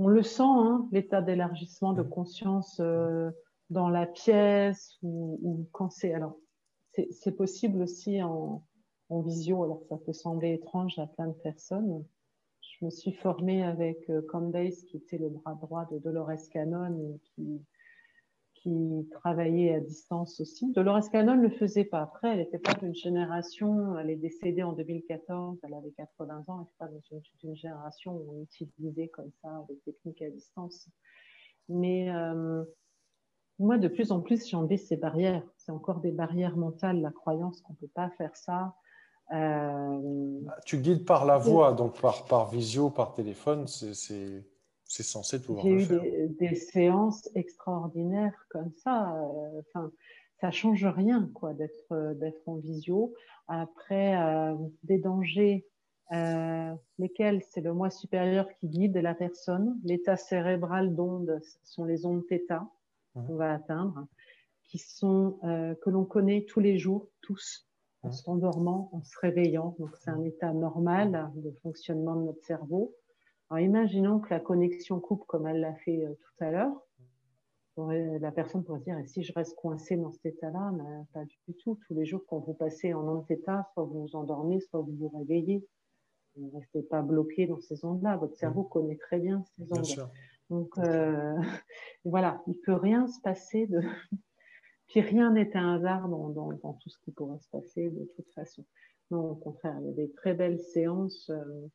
on le sent, hein, l'état d'élargissement de conscience euh, dans la pièce ou, quand c'est. Alors, c'est possible aussi en, visio, alors ça peut sembler étrange à plein de personnes. Je me suis formée avec euh, Candace, qui était le bras droit de Dolores Cannon, et qui qui travaillait à distance aussi. Dolores Cannon ne le faisait pas. Après, elle n'était pas d'une génération, elle est décédée en 2014, elle avait 80 ans, elle n'était pas d'une une génération où on utilisait comme ça des techniques à distance. Mais euh, moi, de plus en plus, j'ai enlevé ces barrières. C'est encore des barrières mentales, la croyance qu'on ne peut pas faire ça. Euh, tu guides par la voix, donc par, par visio, par téléphone, c'est c'est censé pouvoir J'ai eu des, des, séances extraordinaires comme ça. Euh, enfin, ça change rien quoi d'être euh, d'être en visio. Après, euh, des dangers, lesquels c'est le moi supérieur qui guide la personne. L'état cérébral d'onde, ce sont les ondes θ mmh. qu'on va atteindre, qui sont que l'on connaît tous les jours, tous, en mmh. s'endormant, en se réveillant. Donc c'est un état normal de fonctionnement de notre cerveau. Alors, imaginons que la connexion coupe comme elle l'a fait euh, tout à l'heure. La personne pourrait se dire, et si je reste coincée dans cet état-là, ben, pas du tout. Tous les jours, quand vous passez en anti-état, soit vous vous endormez, soit vous vous réveillez. Ne restez pas bloqué dans ces ondes-là. Votre cerveau mmh. connaît très bien ces ondes. Donc euh, *laughs* voilà, il peut rien se passer de. *laughs* Puis rien n'est un hasard dans, dans, dans, tout ce qui pourrait se passer de toute façon. Non, au contraire, il y a des très belles séances. Euh,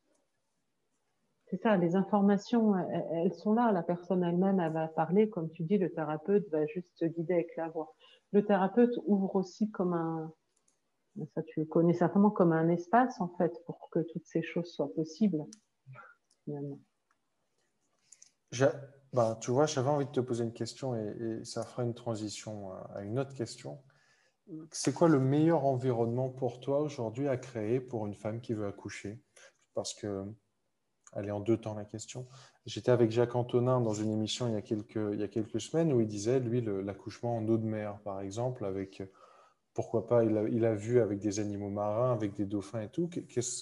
c'est ça, les informations, elles sont là. La personne elle-même, elle va parler. Comme tu dis, le thérapeute va juste se guider avec la voix. Le thérapeute ouvre aussi comme un, ça tu le connais certainement comme un espace, en fait, pour que toutes ces choses soient possibles. Ben, tu vois, j'avais envie de te poser une question et, et, ça fera une transition à une autre question. C'est quoi le meilleur environnement pour toi aujourd'hui à créer pour une femme qui veut accoucher? Parce que elle est en deux temps la question. J'étais avec Jacques Antonin dans une émission il y a quelques, il y a quelques semaines où il disait, lui, l'accouchement en eau de mer, par exemple, avec, pourquoi pas, il a, il a, vu avec des animaux marins, avec des dauphins et tout.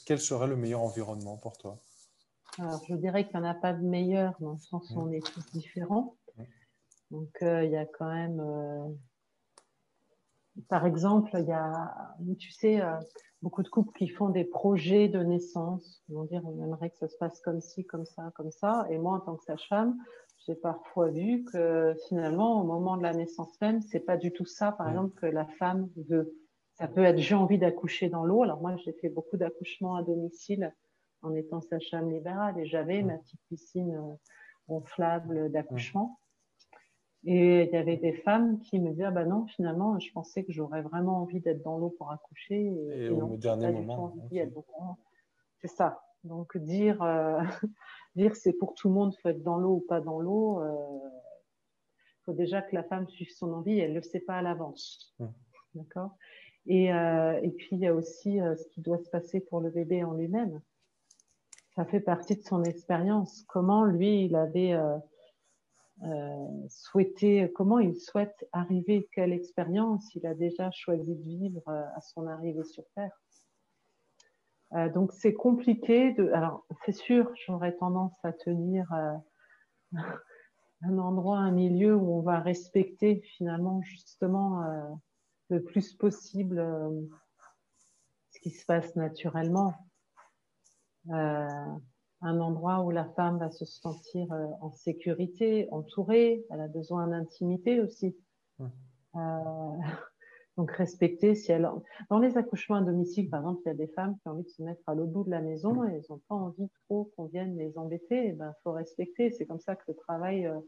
Quel serait le meilleur environnement pour toi? Alors, je dirais qu'il n'y en a pas de meilleur, dans le sens où mmh. on est tous différents. Mmh. Donc, euh, il y a quand même... Euh, par exemple, il y a, tu sais, euh, beaucoup de couples qui font des projets de naissance. Ils vont dire, on aimerait que ça se passe comme ci, comme ça, comme ça. Et moi, en tant que sage-femme, j'ai parfois vu que finalement, au moment de la naissance même, c'est pas du tout ça, par exemple, que la femme veut. Ça peut être j'ai envie d'accoucher dans l'eau. Alors moi, j'ai fait beaucoup d'accouchements à domicile en étant sage-femme libérale et j'avais ma petite piscine euh, gonflable d'accouchement. Et il y avait des femmes qui me disaient, ah ben non, finalement, je pensais que j'aurais vraiment envie d'être dans l'eau pour accoucher. Et, au dernier moment. C'est ça. Donc dire, euh, *laughs* dire c'est pour tout le monde, faut être dans l'eau ou pas dans l'eau. Il euh, faut déjà que la femme suive son envie. Elle le sait pas à l'avance. Hum. D'accord? Et, euh, et puis il y a aussi ce qui doit se passer pour le bébé en lui-même. Ça fait partie de son expérience. Comment lui, il avait euh, souhaiter, comment il souhaite arriver, quelle expérience il a déjà choisi de vivre euh, à son arrivée sur Terre. Euh, donc c'est compliqué. De, alors c'est sûr, j'aurais tendance à tenir *laughs* un endroit, un milieu où on va respecter finalement justement le plus possible ce qui se passe naturellement. Un endroit où la femme va se sentir euh, en sécurité, entourée. Elle a besoin d'intimité aussi. Euh, *laughs* donc respecter si elle dans les accouchements à domicile par exemple il y a des femmes qui ont envie de se mettre à l'autre bout de la maison et elles n'ont pas envie trop qu'on vienne les embêter il ben faut respecter c'est comme ça que le travail euh,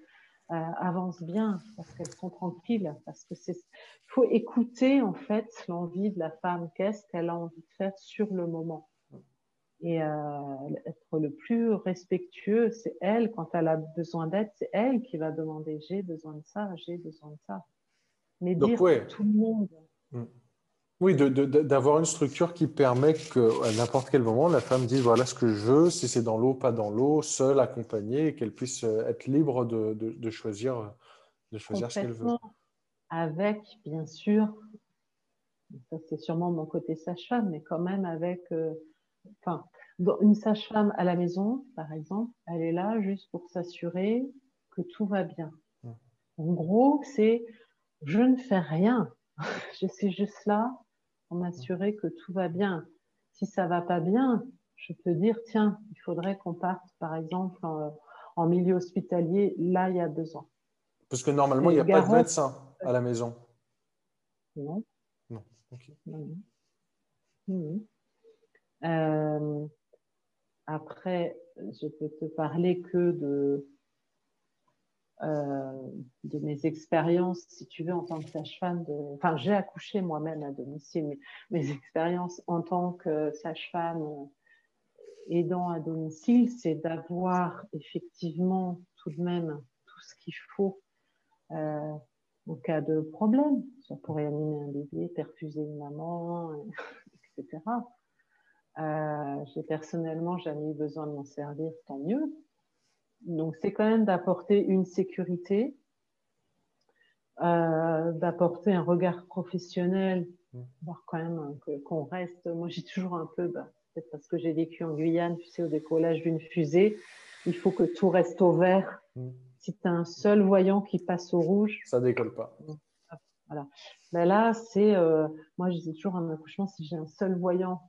avance bien parce qu'elles sont tranquilles parce que c'est faut écouter en fait l'envie de la femme qu'est-ce qu'elle a envie de faire sur le moment et euh, être le plus respectueux, c'est elle, quand elle a besoin d'aide, c'est elle qui va demander j'ai besoin de ça, j'ai besoin de ça. Mais dire tout le monde. Mm. Oui, d'avoir une structure qui permet qu'à n'importe quel moment, la femme dise voilà ce que je veux, si c'est dans l'eau, pas dans l'eau, seule, accompagnée, et qu'elle puisse euh, être libre de, choisir, de choisir ce qu'elle veut. Avec, bien sûr, ça c'est sûrement mon côté sage-femme, mais quand même avec. Euh, enfin, une sage-femme à la maison, par exemple, elle est là juste pour s'assurer que tout va bien. Mmh. En gros, c'est je ne fais rien. *laughs* je suis juste là pour m'assurer que tout va bien. Si ça va pas bien, je peux dire tiens, il faudrait qu'on parte, par exemple, en, milieu hospitalier. Là, il y a besoin. Parce que normalement, il n'y a pas de médecin à la maison. Non. Non. non. Euh, après, je peux te parler que de, euh, de mes expériences, si tu veux, en tant que sage-femme. Enfin, j'ai accouché moi-même à domicile, mais mes expériences en tant que sage-femme aidant à domicile, c'est d'avoir effectivement tout de même tout ce qu'il faut euh, au cas de problème, soit pour réanimer un bébé, perfuser une maman, etc. Euh, j'ai personnellement jamais eu besoin de m'en servir, tant mieux. Donc, c'est quand même d'apporter une sécurité, euh, d'apporter un regard professionnel, mmh. voir quand même qu'on reste. Moi, j'ai toujours un peu, bah, peut-être parce que j'ai vécu en Guyane, tu sais, au décollage d'une fusée, il faut que tout reste au vert. Mmh. Si tu as un seul voyant qui passe au rouge, ça décolle pas. Voilà. Ben là, c'est, euh, moi, je dis toujours un accouchement, si j'ai un seul voyant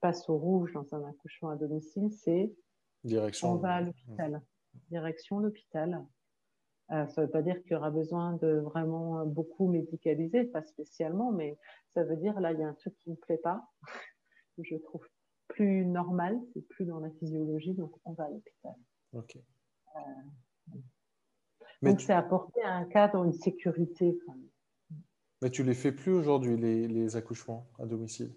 passe au rouge dans un accouchement à domicile, c'est direction. On va à l'hôpital. Direction l'hôpital. Euh, ça ne veut pas dire qu'il y aura besoin de vraiment beaucoup médicaliser, pas spécialement, mais ça veut dire là, il y a un truc qui ne me plaît pas, que *laughs* je trouve plus normal, c'est plus dans la physiologie, donc on va à l'hôpital. Euh, donc, c'est apporter un cadre, une sécurité. Mais tu les fais plus aujourd'hui, les, les accouchements à domicile?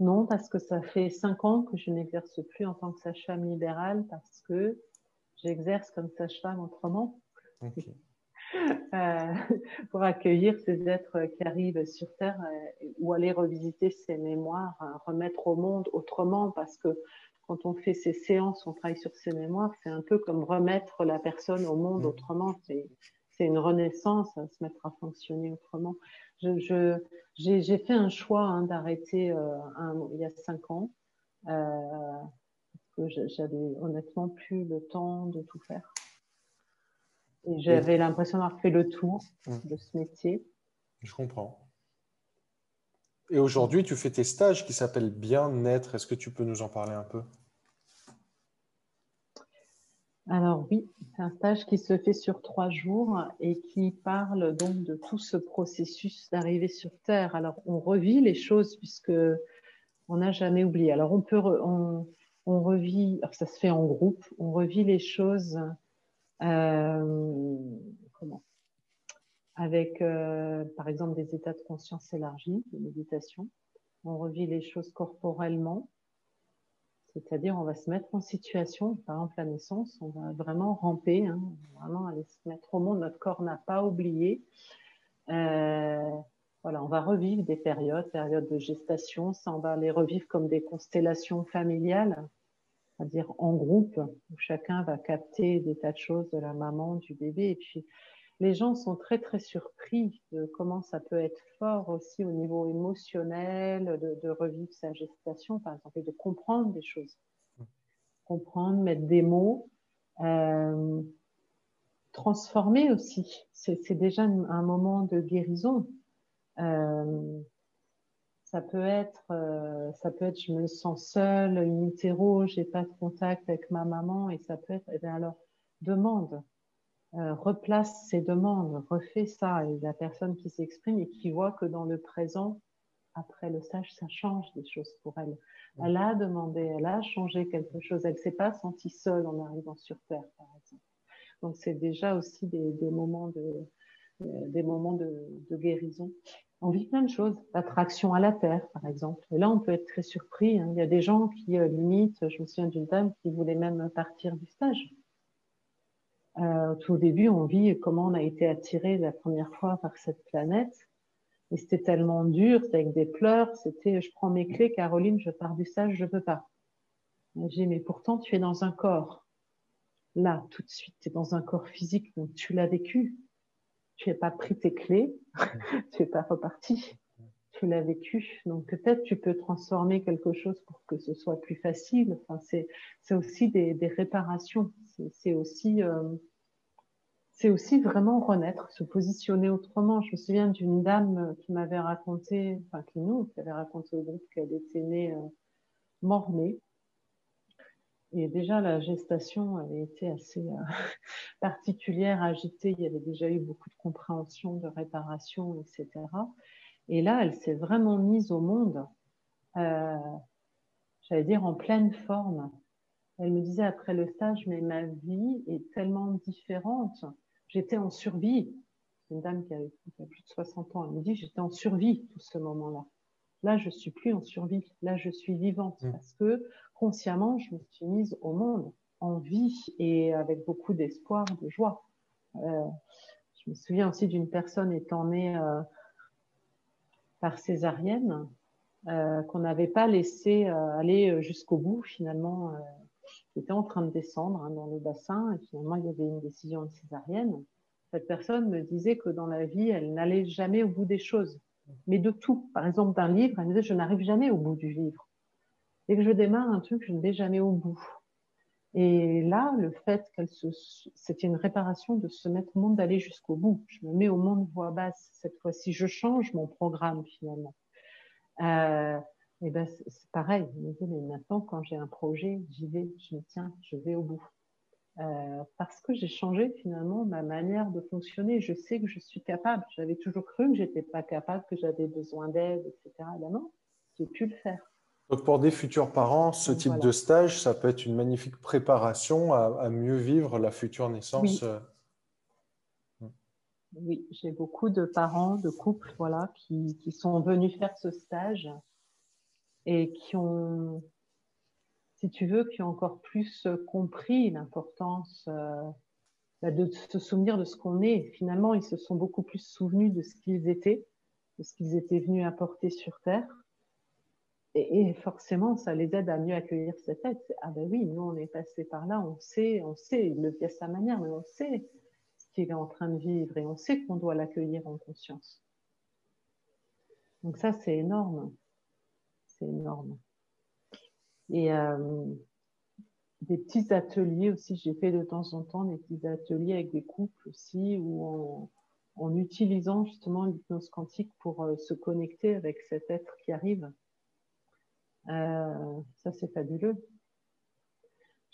Non, parce que ça fait cinq ans que je n'exerce plus en tant que sage-femme libérale parce que j'exerce comme sage-femme autrement. *laughs* Euh, pour accueillir ces êtres qui arrivent sur Terre euh, ou aller revisiter ces mémoires, hein, remettre au monde autrement parce que quand on fait ces séances, on travaille sur ces mémoires, c'est un peu comme remettre la personne au monde mmh. autrement. C'est une renaissance, se mettre à fonctionner autrement je, j'ai, fait un choix hein, d'arrêter euh, il y a cinq ans euh, parce que j'avais honnêtement plus le temps de tout faire. Et j'avais l'impression d'avoir fait le tour mmh. de ce métier. Je comprends. Et aujourd'hui, tu fais tes stages qui s'appellent Bien-être. Est-ce que tu peux nous en parler un peu? Alors oui, c'est un stage qui se fait sur trois jours et qui parle donc de tout ce processus d'arrivée sur Terre. Alors on revit les choses puisque on n'a jamais oublié. Alors on peut, on, revit, alors ça se fait en groupe, on revit les choses euh, comment? Avec euh, par exemple des états de conscience élargis, de méditation. On revit les choses corporellement, c'est-à-dire, on va se mettre en situation, par exemple la naissance, on va vraiment ramper, hein, vraiment aller se mettre au monde. Notre corps n'a pas oublié. Euh, voilà, on va revivre des périodes, périodes de gestation. Ça, on va les revivre comme des constellations familiales, c'est-à-dire en groupe, où chacun va capter des tas de choses de la maman, du bébé. Et puis, les gens sont très, très surpris de comment ça peut être fort aussi au niveau émotionnel, de, revivre sa gestation, par exemple, et de comprendre des choses. Comprendre, mettre des mots, euh, transformer aussi. C'est déjà un moment de guérison. Euh, ça peut être, euh, ça peut être, je me sens seule, in utero, j'ai pas de contact avec ma maman, et ça peut être, eh alors demande, euh, replace ces demandes, refais ça, et la personne qui s'exprime et qui voit que dans le présent, après le stage, ça change des choses pour elle. Elle a demandé, elle a changé quelque chose, elle s'est pas sentie seule en arrivant sur Terre, par exemple. Donc c'est déjà aussi des, des moments de, euh, des moments de, de guérison on vit plein de choses. L'attraction à la Terre, par exemple. Et là, on peut être très surpris. Hein. Il y a des gens qui euh, limitent. Je me souviens d'une dame qui voulait même partir du stage. Euh, tout au début, on vit comment on a été attiré la première fois par cette planète. Et c'était tellement dur, c'était avec des pleurs. C'était, je prends mes clés, Caroline, je pars du stage, je peux pas. J'ai mais pourtant, tu es dans un corps. Là, tout de suite, tu es dans un corps physique, donc tu l'as vécu tu n'as pas pris tes clés, *laughs* tu n'es pas reparti, tu l'as vécu. Donc peut-être tu peux transformer quelque chose pour que ce soit plus facile. Enfin, c'est, aussi des, réparations. C'est, aussi, euh, aussi vraiment renaître, se positionner autrement. Je me souviens d'une dame qui m'avait raconté, enfin qui nous, avait raconté au groupe qu'elle était née euh, mort-née et déjà, la gestation avait été assez euh, *laughs* particulière, agitée. Il y avait déjà eu beaucoup de compréhension, de réparation, etc. Et là, elle s'est vraiment mise au monde, euh, j'allais dire, en pleine forme. Elle me disait après le stage, mais ma vie est tellement différente. J'étais en survie. C'est une dame qui a, qui a, plus de 60 ans. Elle me dit, j'étais en survie tout ce moment-là. Là, je suis plus en survie. Là, je suis vivante mmh. parce que consciemment, je me suis mise au monde en vie et avec beaucoup d'espoir, de joie. Euh, je me souviens aussi d'une personne étant née euh, par césarienne euh, qu'on n'avait pas laissé euh, aller jusqu'au bout finalement. qui était en train de descendre hein, dans le bassin et finalement il y avait une décision de césarienne. Cette personne me disait que dans la vie, elle n'allait jamais au bout des choses mais de tout. Par exemple, d'un livre, elle me disait, je n'arrive jamais au bout du livre. Dès que je démarre un truc, je ne vais jamais au bout. Et là, le fait qu'elle se, c'était une réparation de se mettre au monde d'aller jusqu'au bout. Je me mets au monde voix basse. Cette fois-ci, je change mon programme finalement. Euh, et ben, c'est pareil. Mais maintenant, quand j'ai un projet, j'y vais, je me tiens, je vais au bout. Euh, parce que j'ai changé finalement ma manière de fonctionner. Je sais que je suis capable. J'avais toujours cru que j'étais pas capable, que j'avais besoin d'aide, etc. Là, non, j'ai pu le faire. Donc pour des futurs parents, ce type de stage, ça peut être une magnifique préparation à, mieux vivre la future naissance. Oui, euh. oui j'ai beaucoup de parents, de couples, voilà, qui, qui sont venus faire ce stage et qui ont si tu veux, qui ont encore plus compris l'importance euh, bah, de se souvenir de ce qu'on est. Finalement, ils se sont beaucoup plus souvenus de ce qu'ils étaient, de ce qu'ils étaient venus apporter sur Terre. Et, forcément, ça les aide à mieux accueillir cette aide. Ah ben oui, nous, on est passé par là, on sait, on sait, il le vit à sa manière, mais on sait ce qu'il est en train de vivre et on sait qu'on doit l'accueillir en conscience. Donc ça, c'est énorme. C'est énorme. Et euh, des petits ateliers aussi, j'ai fait de temps en temps des petits ateliers avec des couples aussi, où en, en utilisant justement l'hypnose quantique pour euh, se connecter avec cet être qui arrive. Euh, ça, c'est fabuleux.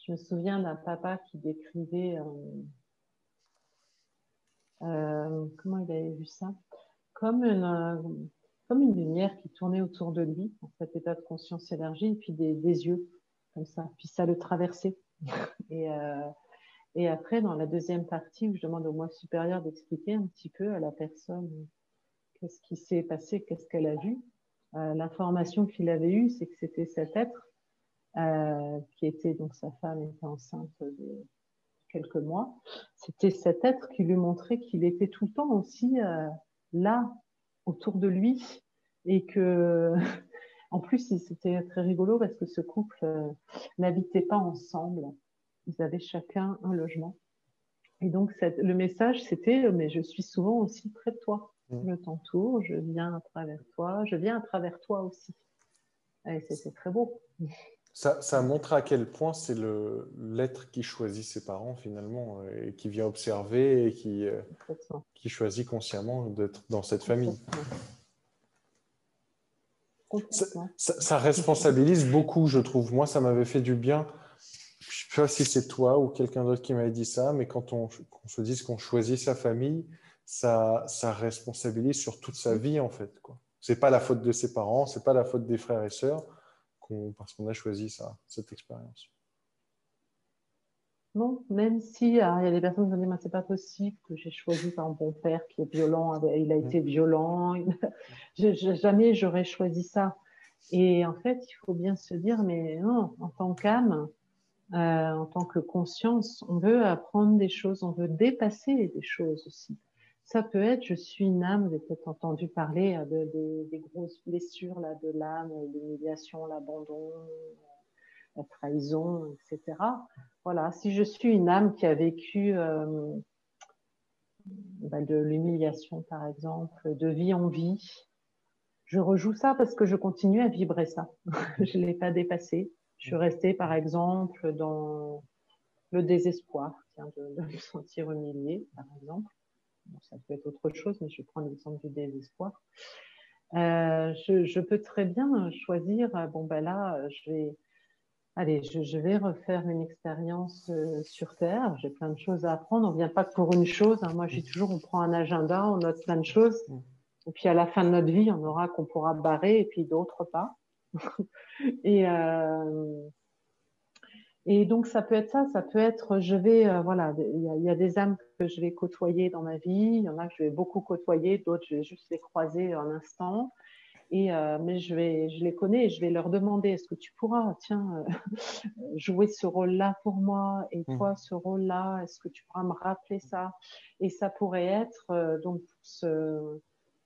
Je me souviens d'un papa qui décrivait, euh, euh, comment il avait vu ça? Comme une, lumière qui tournait autour de lui, en cet état de conscience élargie, et puis des, yeux, comme ça. Puis ça le traversait. *laughs* et, et après, dans la deuxième partie, où je demande au moi supérieur d'expliquer un petit peu à la personne qu'est-ce qui s'est passé, qu'est-ce qu'elle a vu. Euh, L'information qu'il avait eue, c'est que c'était cet être euh, qui était, donc sa femme était enceinte de quelques mois. C'était cet être qui lui montrait qu'il était tout le temps aussi euh, là, autour de lui et que *laughs* en plus c'était très rigolo parce que ce couple euh, n'habitait pas ensemble ils avaient chacun un logement et donc le message c'était mais je suis souvent aussi près de toi. Je t'entoure je viens à travers toi je viens à travers toi aussi et c'était très beau ça, ça, montre à quel point c'est l'être qui choisit ses parents finalement euh, et qui vient observer et qui, euh, qui choisit consciemment d'être dans cette famille. Ça, responsabilise beaucoup, je trouve. Moi, ça m'avait fait du bien. Je ne sais pas si c'est toi ou quelqu'un d'autre qui m'avait dit ça, mais quand on, se dit qu'on choisit sa famille, ça, ça responsabilise sur toute sa vie, en fait. Ce n'est pas la faute de ses parents, ce n'est pas la faute des frères et sœurs, parce qu'on a choisi ça, cette expérience. Non, même si il y a des personnes qui me disent c'est pas possible que j'ai choisi un bon père qui est violent, il a été violent, *laughs* jamais j'aurais choisi ça. Et en fait, il faut bien se dire, mais non, en tant qu'âme, euh, en tant que conscience, on veut apprendre des choses, on veut dépasser des choses aussi. Ça peut être, je suis une âme, vous avez peut-être entendu parler euh, de, des grosses blessures là, de l'âme, l'humiliation, l'abandon, la trahison, etc. Voilà, si je suis une âme qui a vécu euh, bah, de l'humiliation, par exemple, de vie en vie, je rejoue ça parce que je continue à vibrer ça. *laughs* je ne l'ai pas dépassé. Je suis restée, par exemple, dans le désespoir, de, me sentir humiliée, par exemple. Ça peut être autre chose, mais je prends l'exemple du désespoir. Euh, je, je, peux très bien choisir, bon ben là, je vais, allez, je, vais refaire une expérience euh, sur Terre. J'ai plein de choses à apprendre. On ne vient pas pour une chose. Hein. Moi, je dis toujours, on prend un agenda, on note plein de choses. Mm. Et puis, à la fin de notre vie, on aura qu'on pourra barrer et puis d'autres pas. *laughs* et, euh, et donc, ça peut être ça. Ça peut être, je vais, euh, voilà, il y, a des âmes que je vais côtoyer dans ma vie. Il y en a que je vais beaucoup côtoyer. D'autres, je vais juste les croiser un instant. Et, euh, mais je, vais, je les connais et je vais leur demander est-ce que tu pourras, tiens, euh, *laughs* jouer ce rôle-là pour moi? Et mmh. toi ce rôle-là, est-ce que tu pourras me rappeler ça? Et ça pourrait être, donc, pour, ce,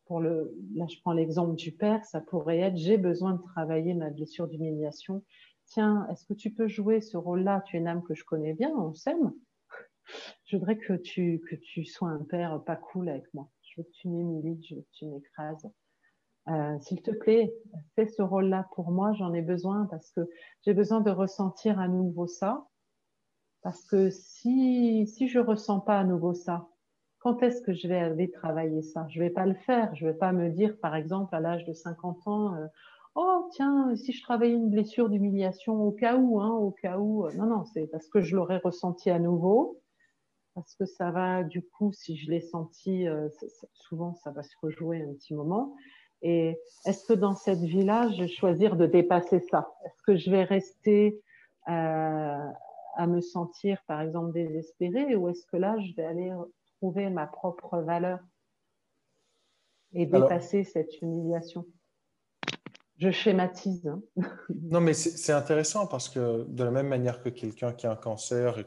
pour le, là je prends l'exemple du père, ça pourrait être j'ai besoin de travailler ma blessure d'humiliation. Tiens, est-ce que tu peux jouer ce rôle-là? Tu es une âme que je connais bien, on s'aime. *laughs* Je voudrais que tu, que tu sois un père pas cool avec moi. Je veux que tu m'humilies, je veux que tu m'écrases. Euh, s'il te plaît, fais ce rôle-là pour moi, j'en ai besoin parce que j'ai besoin de ressentir à nouveau ça. Parce que si, si je ressens pas à nouveau ça, quand est-ce que je vais aller travailler ça? Je vais pas le faire. Je vais pas me dire, par exemple, à l'âge de 50 ans, euh, oh tiens, si je travaillais une blessure d'humiliation au cas où, hein, au cas où. Euh, non, non, c'est parce que je l'aurais ressenti à nouveau. Parce que ça va, du coup, si je l'ai senti, souvent ça va se rejouer un petit moment. Et est-ce que dans cette vie-là, je vais choisir de dépasser ça? Est-ce que je vais rester euh, à me sentir, par exemple, désespérée ou est-ce que là, je vais aller trouver ma propre valeur et dépasser cette humiliation? Je schématise. Hein. non, mais c'est intéressant parce que de la même manière que quelqu'un qui a un cancer et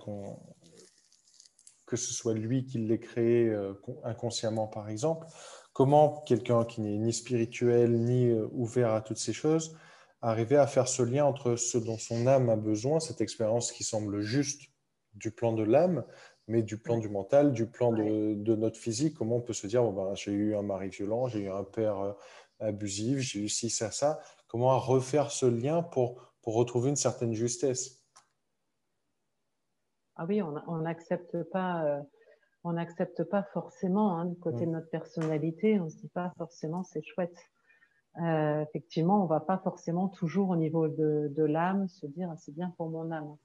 que ce soit lui qui l'ait créé euh, inconsciemment, par exemple, Comment quelqu'un qui n'est ni spirituel ni euh, ouvert à toutes ces choses arriver à faire ce lien entre ce dont son âme a besoin, cette expérience qui semble juste du plan de l'âme, mais du plan du mental, du plan de, notre physique? Comment on peut se dire, ben, j'ai eu un mari violent, j'ai eu un père abusif, j'ai eu ci, ça, ça. Comment refaire ce lien pour, pour retrouver une certaine justesse? Ah oui, on n'accepte pas. Euh, on n'accepte pas forcément hein, du côté de notre personnalité, on se dit pas forcément c'est chouette. Euh, effectivement, on va pas forcément toujours au niveau de, l'âme se dire ah, c'est bien pour mon âme.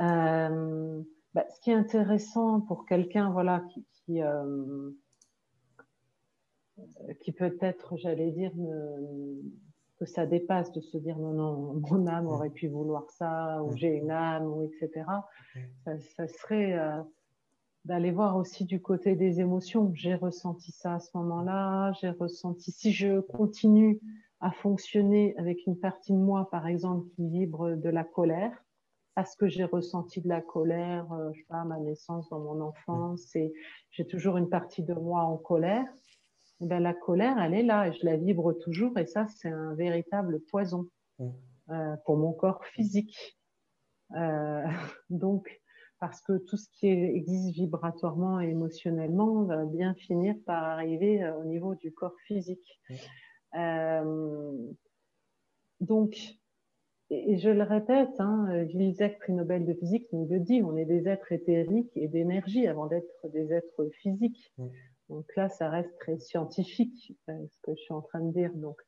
Euh, bah, ce qui est intéressant pour quelqu'un voilà qui qui, euh, qui peut-être j'allais dire que ça dépasse de se dire non non mon âme aurait pu vouloir ça ou j'ai une âme ou etc. Ça, serait d'aller voir aussi du côté des émotions. J'ai ressenti ça à ce moment-là, j'ai ressenti, si je continue à fonctionner avec une partie de moi, par exemple, qui vibre de la colère, parce que j'ai ressenti de la colère, euh, je sais pas, à ma naissance, dans mon enfance, et j'ai toujours une partie de moi en colère, ben, la colère, elle est là, et je la vibre toujours, et ça, c'est un véritable poison euh, pour mon corps physique. Euh, *laughs* donc, parce que tout ce qui existe vibratoirement et émotionnellement va bien finir par arriver euh, au niveau du corps physique. Euh, donc, et je le répète, hein, Gilles prix Nobel de physique, nous le dit, on est des êtres éthériques et d'énergie avant d'être des êtres physiques. Donc là, ça reste très scientifique, euh, ce que je suis en train de dire. Donc,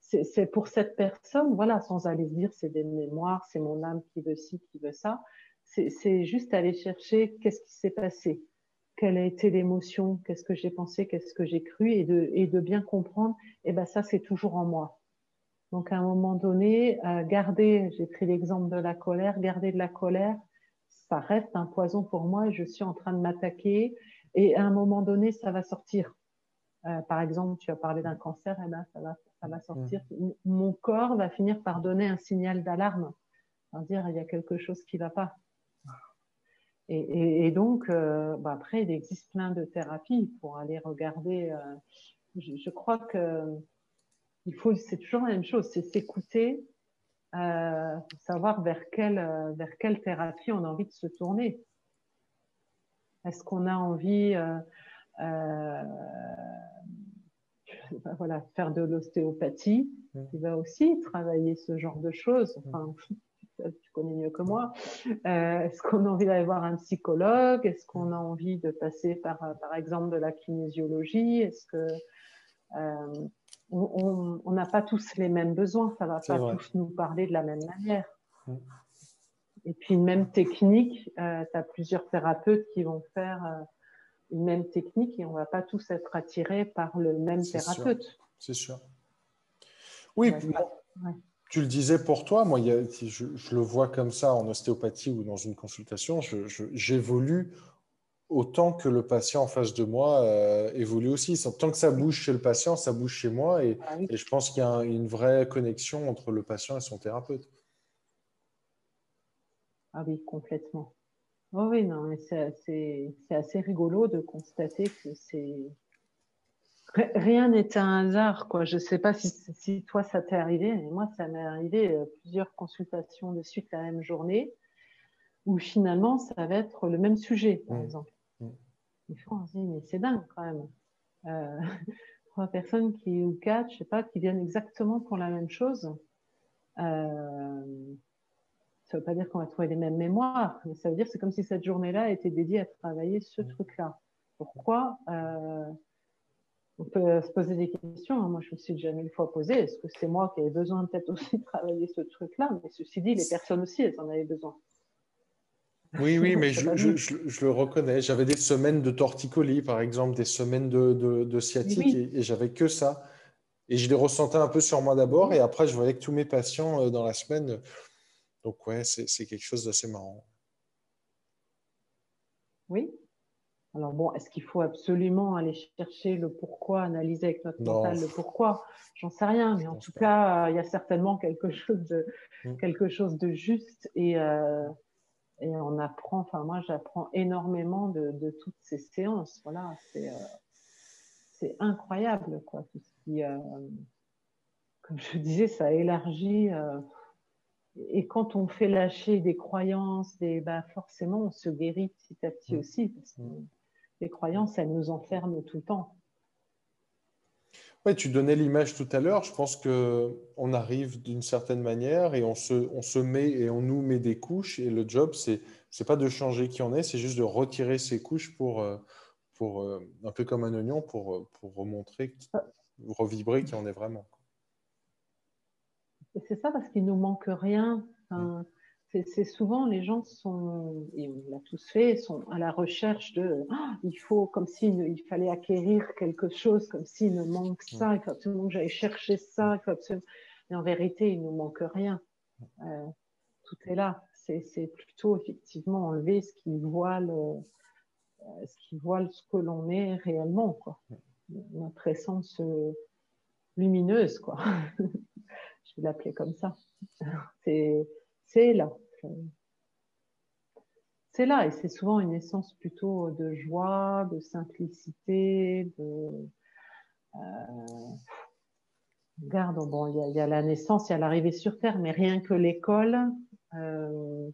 c'est pour cette personne, voilà, sans aller se dire c'est des mémoires, c'est mon âme qui veut ci, qui veut ça. C'est juste aller chercher qu'est-ce qui s'est passé, quelle a été l'émotion, qu'est-ce que j'ai pensé, qu'est-ce que j'ai cru, et de, et de bien comprendre, et eh ben ça c'est toujours en moi. Donc à un moment donné, euh, garder, j'ai pris l'exemple de la colère, garder de la colère, ça reste un poison pour moi, je suis en train de m'attaquer, et à un moment donné, ça va sortir. Euh, par exemple, tu as parlé d'un cancer, eh ben, ça va ça va sortir. Mon corps va finir par donner un signal d'alarme, dire il y a quelque chose qui ne va pas. Et, donc, euh, bah, après, il existe plein de thérapies pour aller regarder. Euh, je, crois que il faut, c'est toujours la même chose, c'est s'écouter, savoir vers quelle, vers quelle thérapie on a envie de se tourner. Est-ce qu'on a envie voilà, faire de l'ostéopathie, mmh. qui va aussi travailler ce genre de choses? Mmh. Enfin, *laughs* tu connais mieux que moi. Euh, est-ce qu'on a envie d'aller voir un psychologue? Est-ce qu'on a envie de passer par, par exemple, de la kinésiologie? Est-ce que euh, on n'a pas tous les mêmes besoins Ça va pas tous nous parler de la même manière. Mmh. Et puis une même technique, euh, tu as plusieurs thérapeutes qui vont faire une même technique et on ne va pas tous être attirés par le même thérapeute. C'est sûr. Oui, tu le disais pour toi, moi je, le vois comme ça en ostéopathie ou dans une consultation, j'évolue autant que le patient en face de moi euh, évolue aussi. Tant que ça bouge chez le patient, ça bouge chez moi et, ah et je pense qu'il y a une vraie connexion entre le patient et son thérapeute. Ah oui, complètement. Oh oui, non, mais c'est assez rigolo de constater que c'est. Rien n'est un hasard, quoi. Je ne sais pas si, toi ça t'est arrivé, mais moi ça m'est arrivé euh, plusieurs consultations de suite la même journée, où finalement ça va être le même sujet, par mmh. exemple. Mmh. Des fois on se dit, mais c'est dingue quand même. Euh, *laughs* trois personnes qui, ou quatre, je sais pas, qui viennent exactement pour la même chose. Euh, ça ne veut pas dire qu'on va trouver les mêmes mémoires, mais ça veut dire que c'est comme si cette journée-là était dédiée à travailler ce mm. truc-là. Pourquoi euh, On peut se poser des questions. Hein. Moi, je me suis déjà mille fois posé. Est-ce que c'est moi qui avais besoin peut-être *laughs* aussi de travailler ce truc-là? Mais ceci dit, les personnes aussi, elles en avaient besoin. Oui, oui, *laughs* mais je, le reconnais. J'avais des semaines de torticolis, par exemple, des semaines de, sciatique, et, et j'avais que ça. Et je les ressentais un peu sur moi d'abord, et après, je voyais que tous mes patients euh, dans la semaine donc, ouais, c'est quelque chose d'assez marrant. Oui. Alors, bon, est-ce qu'il faut absolument aller chercher le pourquoi, analyser avec notre mental le pourquoi? J'en sais rien, mais en tout cas, il y a certainement quelque chose de, mm. quelque chose de juste et, euh, et on apprend, enfin, moi, j'apprends énormément de, toutes ces séances. Voilà, c'est euh, incroyable, quoi. Tout ce qui, euh, comme je disais, ça élargit et quand on fait lâcher des croyances, des, bah forcément, on se guérit petit à petit mm. aussi, parce que mm. les croyances, elles nous enferment tout le temps. Ouais, tu donnais l'image tout à l'heure. Je pense qu'on arrive d'une certaine manière et on se, on se met et on nous met des couches. Et le job, c'est n'est pas de changer qui on est, c'est juste de retirer ces couches pour, euh, pour euh, un peu comme un oignon, pour, pour remontrer, ah. revibrer qui on est vraiment c'est ça parce qu'il nous manque rien. c'est souvent les gens sont, et on l'a tous fait, sont à la recherche de, ah, il faut comme s'il il fallait acquérir quelque chose, comme s'il nous manque ça, il faut absolument que j'aille chercher ça, il faut absolument... Mais en vérité, il nous manque rien. Euh, tout est là. C'est plutôt effectivement enlever ce qui voile, euh, ce qui voile ce que l'on est réellement, quoi. Notre essence euh, lumineuse, quoi. *laughs* je l'appeler comme ça. *laughs* C'est là. C'est là, et c'est souvent une essence plutôt de joie, de simplicité, de. Euh, regarde, bon, il y, a la naissance, il y a l'arrivée sur Terre, mais rien que l'école, euh,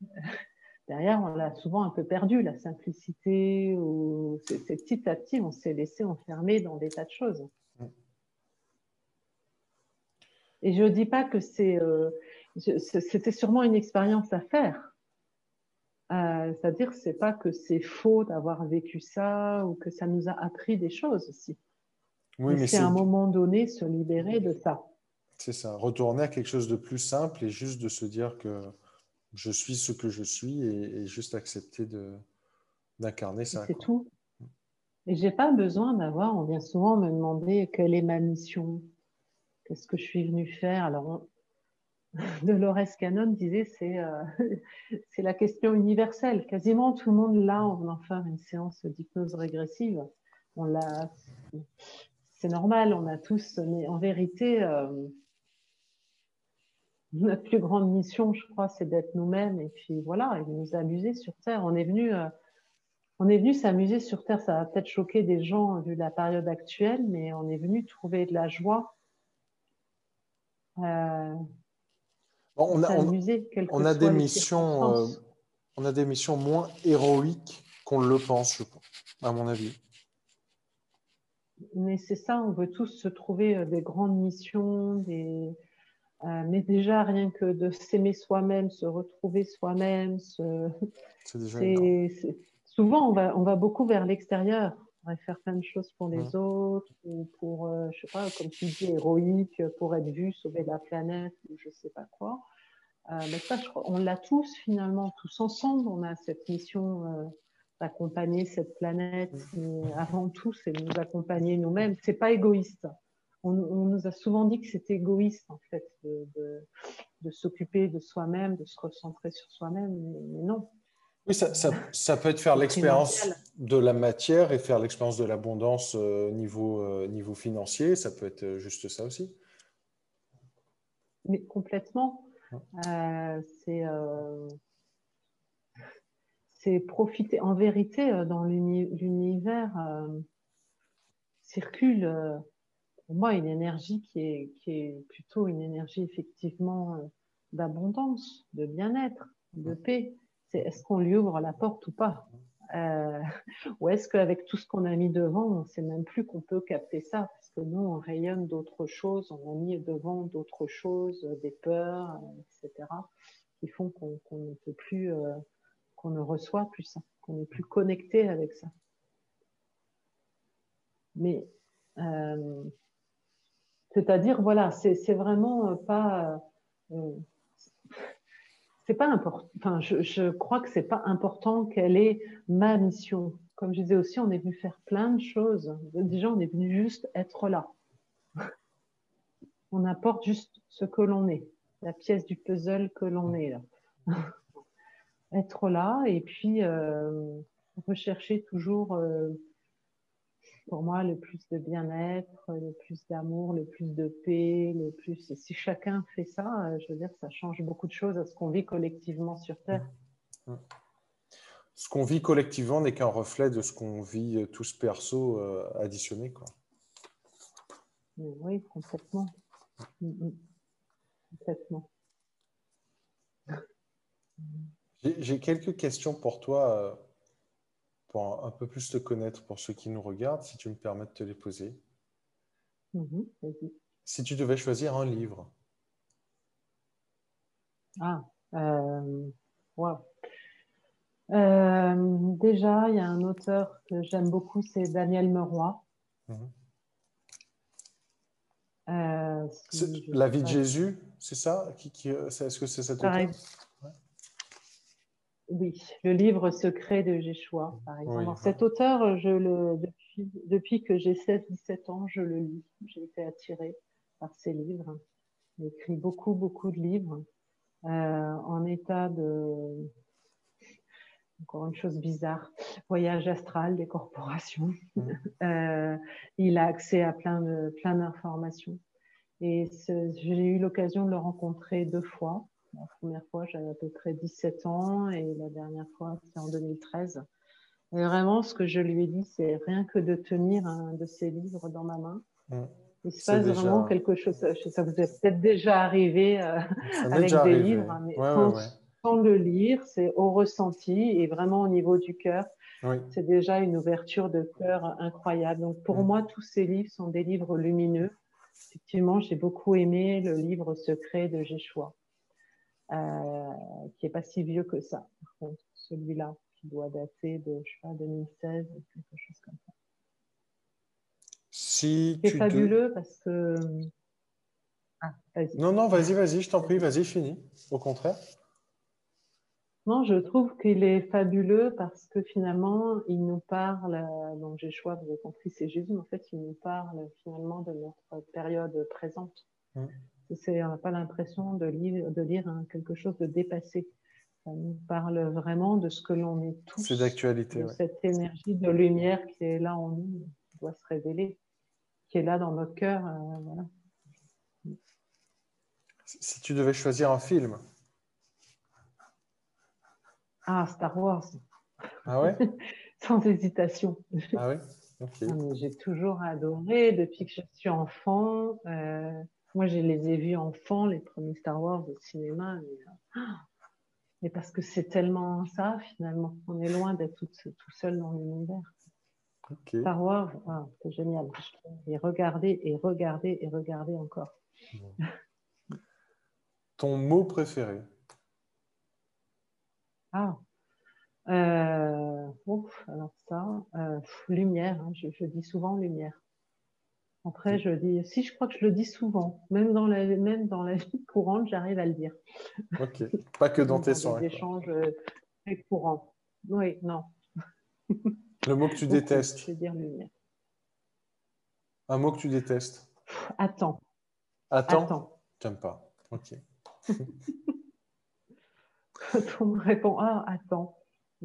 *laughs* derrière, on l'a souvent un peu perdu, la simplicité, ou c'est petit à petit, on s'est laissé enfermer dans des tas de choses. Et je ne dis pas que c'est, euh, c'était sûrement une expérience à faire. Euh, c'est-à-dire, c'est pas que c'est faux d'avoir vécu ça ou que ça nous a appris des choses aussi. Oui, mais c'est à un moment donné se libérer de ça. C'est ça, retourner à quelque chose de plus simple et juste de se dire que je suis ce que je suis et, juste accepter d'incarner ça. C'est tout. Et j'ai pas besoin d'avoir, on vient souvent me demander quelle est ma mission, qu'est-ce que je suis venu faire. Alors, *laughs* Dolores Cannon disait c'est euh, *laughs* c'est la question universelle. Quasiment tout le monde là, on venant faire une séance d'hypnose régressive. On l'a, c'est normal, on a tous, mais en vérité, euh, *laughs* notre plus grande mission, je crois, c'est d'être nous-mêmes et puis voilà, et de nous amuser sur Terre. On est venu, euh, on est venu s'amuser sur Terre. Ça va peut-être choquer des gens vu la période actuelle, mais on est venu trouver de la joie. Euh, on, a, on, a des missions, euh, on a des missions moins héroïques qu'on le pense, je pense, à mon avis. Mais c'est ça, on veut tous se trouver des grandes missions, des, euh, mais déjà, rien que de s'aimer soi-même, se retrouver soi-même, souvent on va, on va beaucoup vers l'extérieur. Va faire plein de choses pour les autres, ou pour, euh, je sais pas, comme tu dis, héroïque, pour être vu, sauver la planète, ou je sais pas quoi. Euh, mais ça, on l'a tous finalement, tous ensemble. On a cette mission d'accompagner cette planète. Mais avant tout, c'est de nous accompagner nous-mêmes. C'est pas égoïste on, nous a souvent dit que c'était égoïste en fait de, s'occuper de soi-même, de se recentrer sur soi-même, mais, non. Oui, ça, peut être faire l'expérience de la matière et faire l'expérience de l'abondance au euh, niveau, euh, niveau financier, ça peut être juste ça aussi. Mais complètement. Euh, c'est profiter. En vérité, dans l'univers, circule pour moi une énergie qui est, qui est plutôt une énergie effectivement euh, d'abondance, de bien-être, de paix. C'est est-ce qu'on lui ouvre la porte ou pas? Euh, *laughs* Ou est-ce qu'avec tout ce qu'on a mis devant, on ne sait même plus qu'on peut capter ça? Parce que nous, on rayonne d'autres choses, on a mis devant d'autres choses, des peurs, etc., qui font qu'on ne peut plus, euh, qu'on ne reçoit plus ça, qu'on n'est plus connecté avec ça. Mais c'est-à-dire, voilà, c'est vraiment euh, pas. Euh, euh, c'est pas important. Enfin, je, crois que c'est pas important quelle est ma mission. Comme je disais aussi, on est venu faire plein de choses. Déjà, on est venu juste être là. On apporte juste ce que l'on est, la pièce du puzzle que l'on est là. *laughs* être là et puis rechercher toujours pour moi, le plus de bien-être, le plus d'amour, le plus de paix, le plus. Si chacun fait ça, euh, je veux dire, ça change beaucoup de choses à ce qu'on vit collectivement sur Terre. Mmh. Mmh. Ce qu'on vit collectivement n'est qu'un reflet de ce qu'on vit euh, tous perso euh, additionné, quoi. Oui, complètement. Mmh, complètement. J'ai quelques questions pour toi pour un peu plus te connaître pour ceux qui nous regardent, si tu me permets de te les poser. Mhm, si tu devais choisir un livre. Ah, euh, euh, déjà, il y a un auteur que j'aime beaucoup, c'est Daniel Meroy. Mhm. Euh, la vie de Jésus, c'est ça? Qui, Est-ce que c'est cet auteur? Oui, le livre secret de Jéchoua, par exemple. Cet auteur, je le, depuis, que j'ai 16-17 ans, je le lis. J'ai été attirée par ses livres. Il écrit beaucoup, beaucoup de livres euh, en état de... Encore une chose bizarre, voyage astral des corporations. Mmh. *laughs* Euh, il a accès à plein de plein d'informations. Et j'ai eu l'occasion de le rencontrer deux fois. La première fois, j'avais à peu près 17 ans et la dernière fois, c'est en 2013. Et vraiment, ce que je lui ai dit, c'est rien que de tenir un de ses livres dans ma main. Mm. Il se passe vraiment quelque chose. Ça vous est peut-être déjà arrivé euh, avec des livres, hein, mais sans, le lire, c'est au ressenti et vraiment au niveau du cœur. C'est déjà une ouverture de cœur incroyable. Donc pour mm. moi, tous ces livres sont des livres lumineux. Effectivement, j'ai beaucoup aimé le livre secret de Jéchoua. Euh, qui n'est pas si vieux que ça. Par contre, celui-là, qui doit dater de, je sais pas, 2016, quelque chose comme ça. Si c'est fabuleux parce que. Ah, non, non, vas-y, vas-y, je t'en prie, vas-y, finis. Au contraire. Non, je trouve qu'il est fabuleux parce que finalement, il nous parle, donc Jéchoua, vous avez compris, c'est Jésus, mais en fait, il nous parle finalement de notre période présente. Mmh. On n'a pas l'impression de lire, de lire quelque chose de dépassé. Ça nous parle vraiment de ce que l'on est tous. C'est d'actualité. Cette énergie de lumière qui est là en nous, qui doit se révéler, qui est là dans notre cœur. Euh, voilà. Si tu devais choisir un film, ah, Star Wars. Ah ouais? *laughs* Sans hésitation. Ah ah, J'ai toujours adoré depuis que je suis enfant. Euh, moi, je les ai vus enfants, les premiers Star Wars au cinéma. Mais, parce que c'est tellement ça, finalement. On est loin d'être tout, seul dans l'univers. Star Wars, ah, c'est génial. Et regarder, et regarder, et regarder encore. Ton mot préféré? Ah, euh, alors ça, euh, lumière, hein, je, dis souvent lumière. Après, je dis, si je crois que je le dis souvent, même dans la, même dans la vie courante, j'arrive à le dire. Ok, pas que dans tes soins. Des échanges euh, très courants. Oui, non. Le mot que tu *laughs* détestes. Je vais dire lumière. Un mot que tu détestes. Attends. Attends. Attends. T'aimes pas. Ok. *laughs* on me répond Ah, attends. *laughs*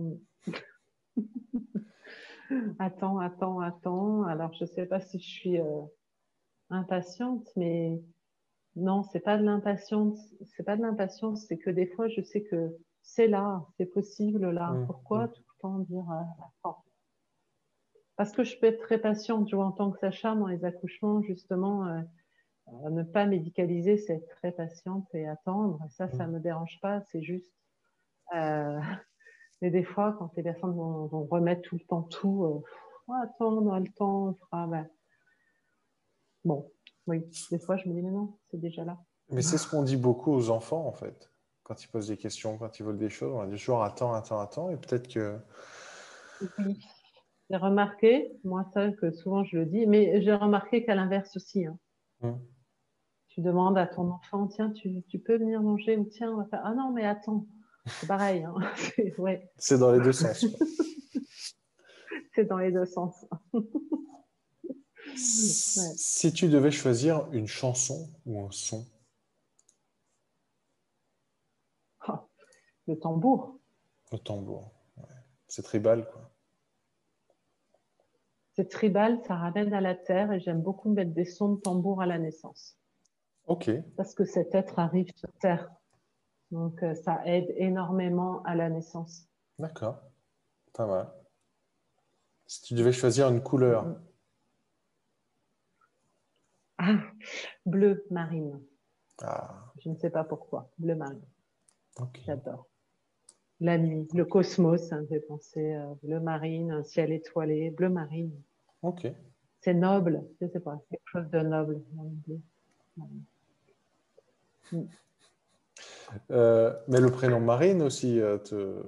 attends, attends, attends. Alors, je ne sais pas si je suis euh, impatiente, mais non, c'est pas de l'impatience. C'est pas de l'impatience, c'est que des fois, je sais que c'est là, c'est possible là. Mmh, Pourquoi mmh. tout le temps dire euh, attends? Parce que je peux être très patiente. Je vois en tant que Sacha dans les accouchements, justement. Euh, ne pas médicaliser, c'est être très patiente et attendre. Ça, ça ne mmh. me dérange pas. C'est juste mais des fois, quand les personnes vont, remettre tout le temps tout, euh, attends, on a le temps, on fera. Ben... Bon, oui, des fois, je me dis, mais non, c'est déjà là. Mais c'est ce qu'on dit beaucoup aux enfants, en fait. Quand ils posent des questions, quand ils veulent des choses, on dit toujours attends, attends, attends, et peut-être que. Oui. J'ai remarqué, moi, ça, que souvent je le dis, mais j'ai remarqué qu'à l'inverse aussi. Hein. Hum. Tu demandes à ton enfant, tiens, tu, tu peux venir manger, ou tiens, on va faire. Ah non, mais attends. C'est pareil. Hein. *laughs* C'est dans les deux sens. *laughs* C'est dans les deux sens. Si tu devais choisir une chanson ou un son ah, Le tambour. Le tambour. C'est tribal, quoi. C'est tribal, ça ramène à la terre et j'aime beaucoup mettre des sons de tambour à la naissance. Ok. Parce que cet être arrive sur terre. Donc, euh, ça aide énormément à la naissance. D'accord. Pas mal. Si tu devais choisir une couleur. Mm. Ah, bleu marine. Ah. Je ne sais pas pourquoi. Bleu marine. J'adore. La nuit, le cosmos, me fait penser euh, bleu marine, un ciel étoilé, bleu marine. Ok. C'est noble, je ne sais pas, quelque chose de noble. Euh, mais le prénom Marine aussi euh, te.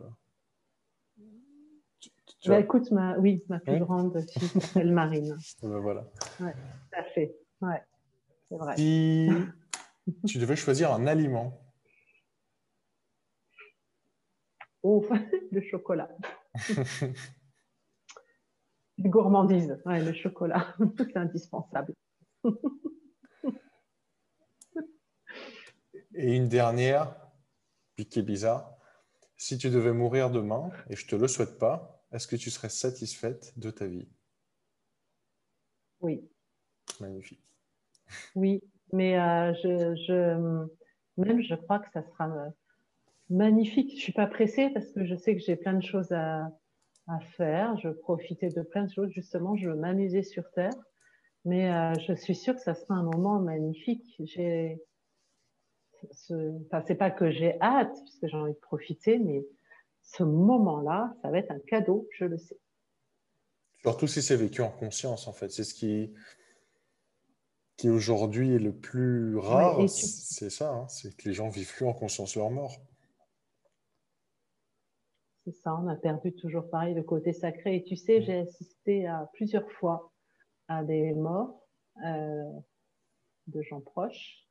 bah, écoute, ma, oui, ma plus grande fille s'appelle Marine. *laughs* Ben voilà. Ouais, tout à fait. Ouais, c'est vrai. Si tu devais choisir un aliment. Oh, *laughs* le chocolat. *laughs* gourmandise, ouais, le chocolat, c'est indispensable. Et une dernière, est bizarre. Si tu devais mourir demain, et je ne te le souhaite pas, est-ce que tu serais satisfaite de ta vie? Oui. Magnifique. Oui, mais euh, je, même je crois que ça sera euh, magnifique. Je ne suis pas pressée parce que je sais que j'ai plein de choses à, faire. Je profitais de plein de choses. Justement, je veux m'amuser sur Terre. Mais euh, je suis sûre que ça sera un moment magnifique. J'ai Enfin, c'est pas que j'ai hâte, puisque j'ai envie de profiter, mais ce moment-là, ça va être un cadeau, je le sais. Surtout si c'est vécu en conscience, en fait. C'est ce qui, qui aujourd'hui est le plus rare. C'est ça, hein. c'est que les gens vivent plus en conscience leur mort. C'est ça, on a perdu toujours pareil le côté sacré. Et tu sais, mm. j'ai assisté à plusieurs fois à des morts de gens proches.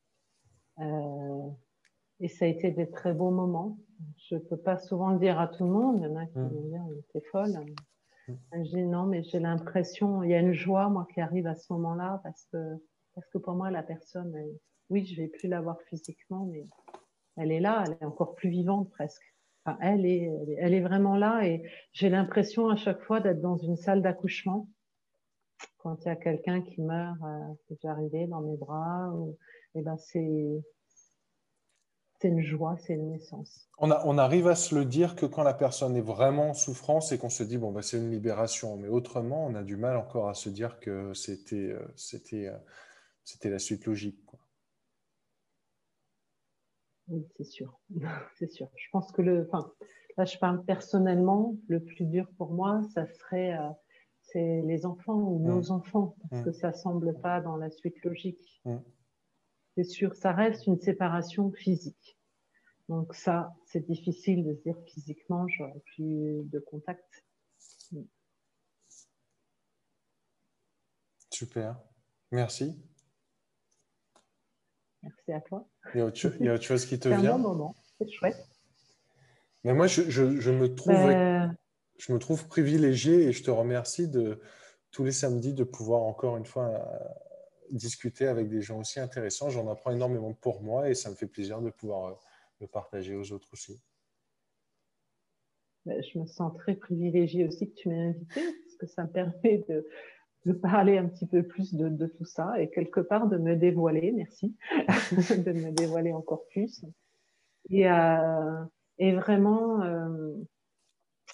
Et ça a été des très beaux moments. Je ne peux pas souvent le dire à tout le monde. Il y en a qui mmh. vont dire, t'es folle. Mmh. Je dis non, mais j'ai l'impression, il y a une joie, moi, qui arrive à ce moment-là, parce que, parce que pour moi, la personne, oui, je ne vais plus la voir physiquement, mais elle est là, elle est encore plus vivante presque. elle, est, elle est vraiment là et j'ai l'impression à chaque fois d'être dans une salle d'accouchement quand il y a quelqu'un qui meurt, euh, qui est arrivé dans mes bras, ou, eh ben c'est c'est une joie, c'est une naissance. On, a, on, arrive à se le dire que quand la personne est vraiment en souffrance et qu'on se dit, bon, ben, c'est une libération. Mais autrement, on a du mal encore à se dire que c'était, euh, c'était, euh, c'était la suite logique. Quoi. Oui, c'est sûr. *laughs* c'est sûr. Je pense que le. Enfin, là, je parle personnellement. Le plus dur pour moi, ça serait. Euh, c'est les enfants ou nos mmh. enfants, parce mmh. que ça semble pas dans la suite logique. Mmh c'est sûr, ça reste une séparation physique. Donc ça, c'est difficile de se dire physiquement, j'aurais plus de contact. Super, merci. Merci à toi. Il y a autre, chose qui te vient un bon moment, c'est chouette. Mais moi, je, me trouve, ben, je me trouve privilégié et je te remercie de tous les samedis de pouvoir encore une fois discuter avec des gens aussi intéressants. J'en apprends énormément pour moi et ça me fait plaisir de pouvoir euh, le partager aux autres aussi. Ben, je me sens très privilégiée aussi que tu m'aies invité parce que ça me permet de, de parler un petit peu plus de, de, tout ça et quelque part de me dévoiler, merci, *laughs* de me dévoiler encore plus. Et, euh, et vraiment, euh,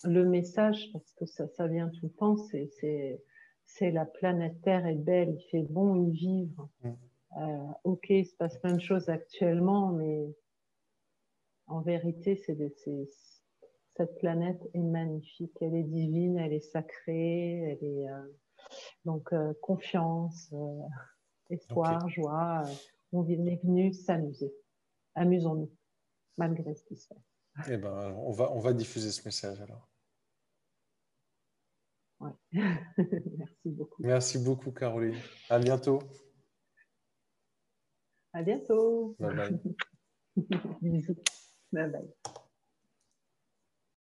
le message, parce que ça, ça vient tout le temps, c'est c'est la planète Terre est belle, il fait bon y vivre. Mm. Euh, ok, il se passe plein de choses actuellement, mais en vérité, c'est cette planète est magnifique, elle est divine, elle est sacrée, elle est euh, donc euh, confiance, espoir, joie. on est venu s'amuser. Amusons-nous, malgré ce qui se passe. Eh ben, on va, on va diffuser ce message alors. *laughs* Merci beaucoup. Merci beaucoup, Caroline. À bientôt. À bientôt. Bye bye. *laughs* Bisous. Bye bye.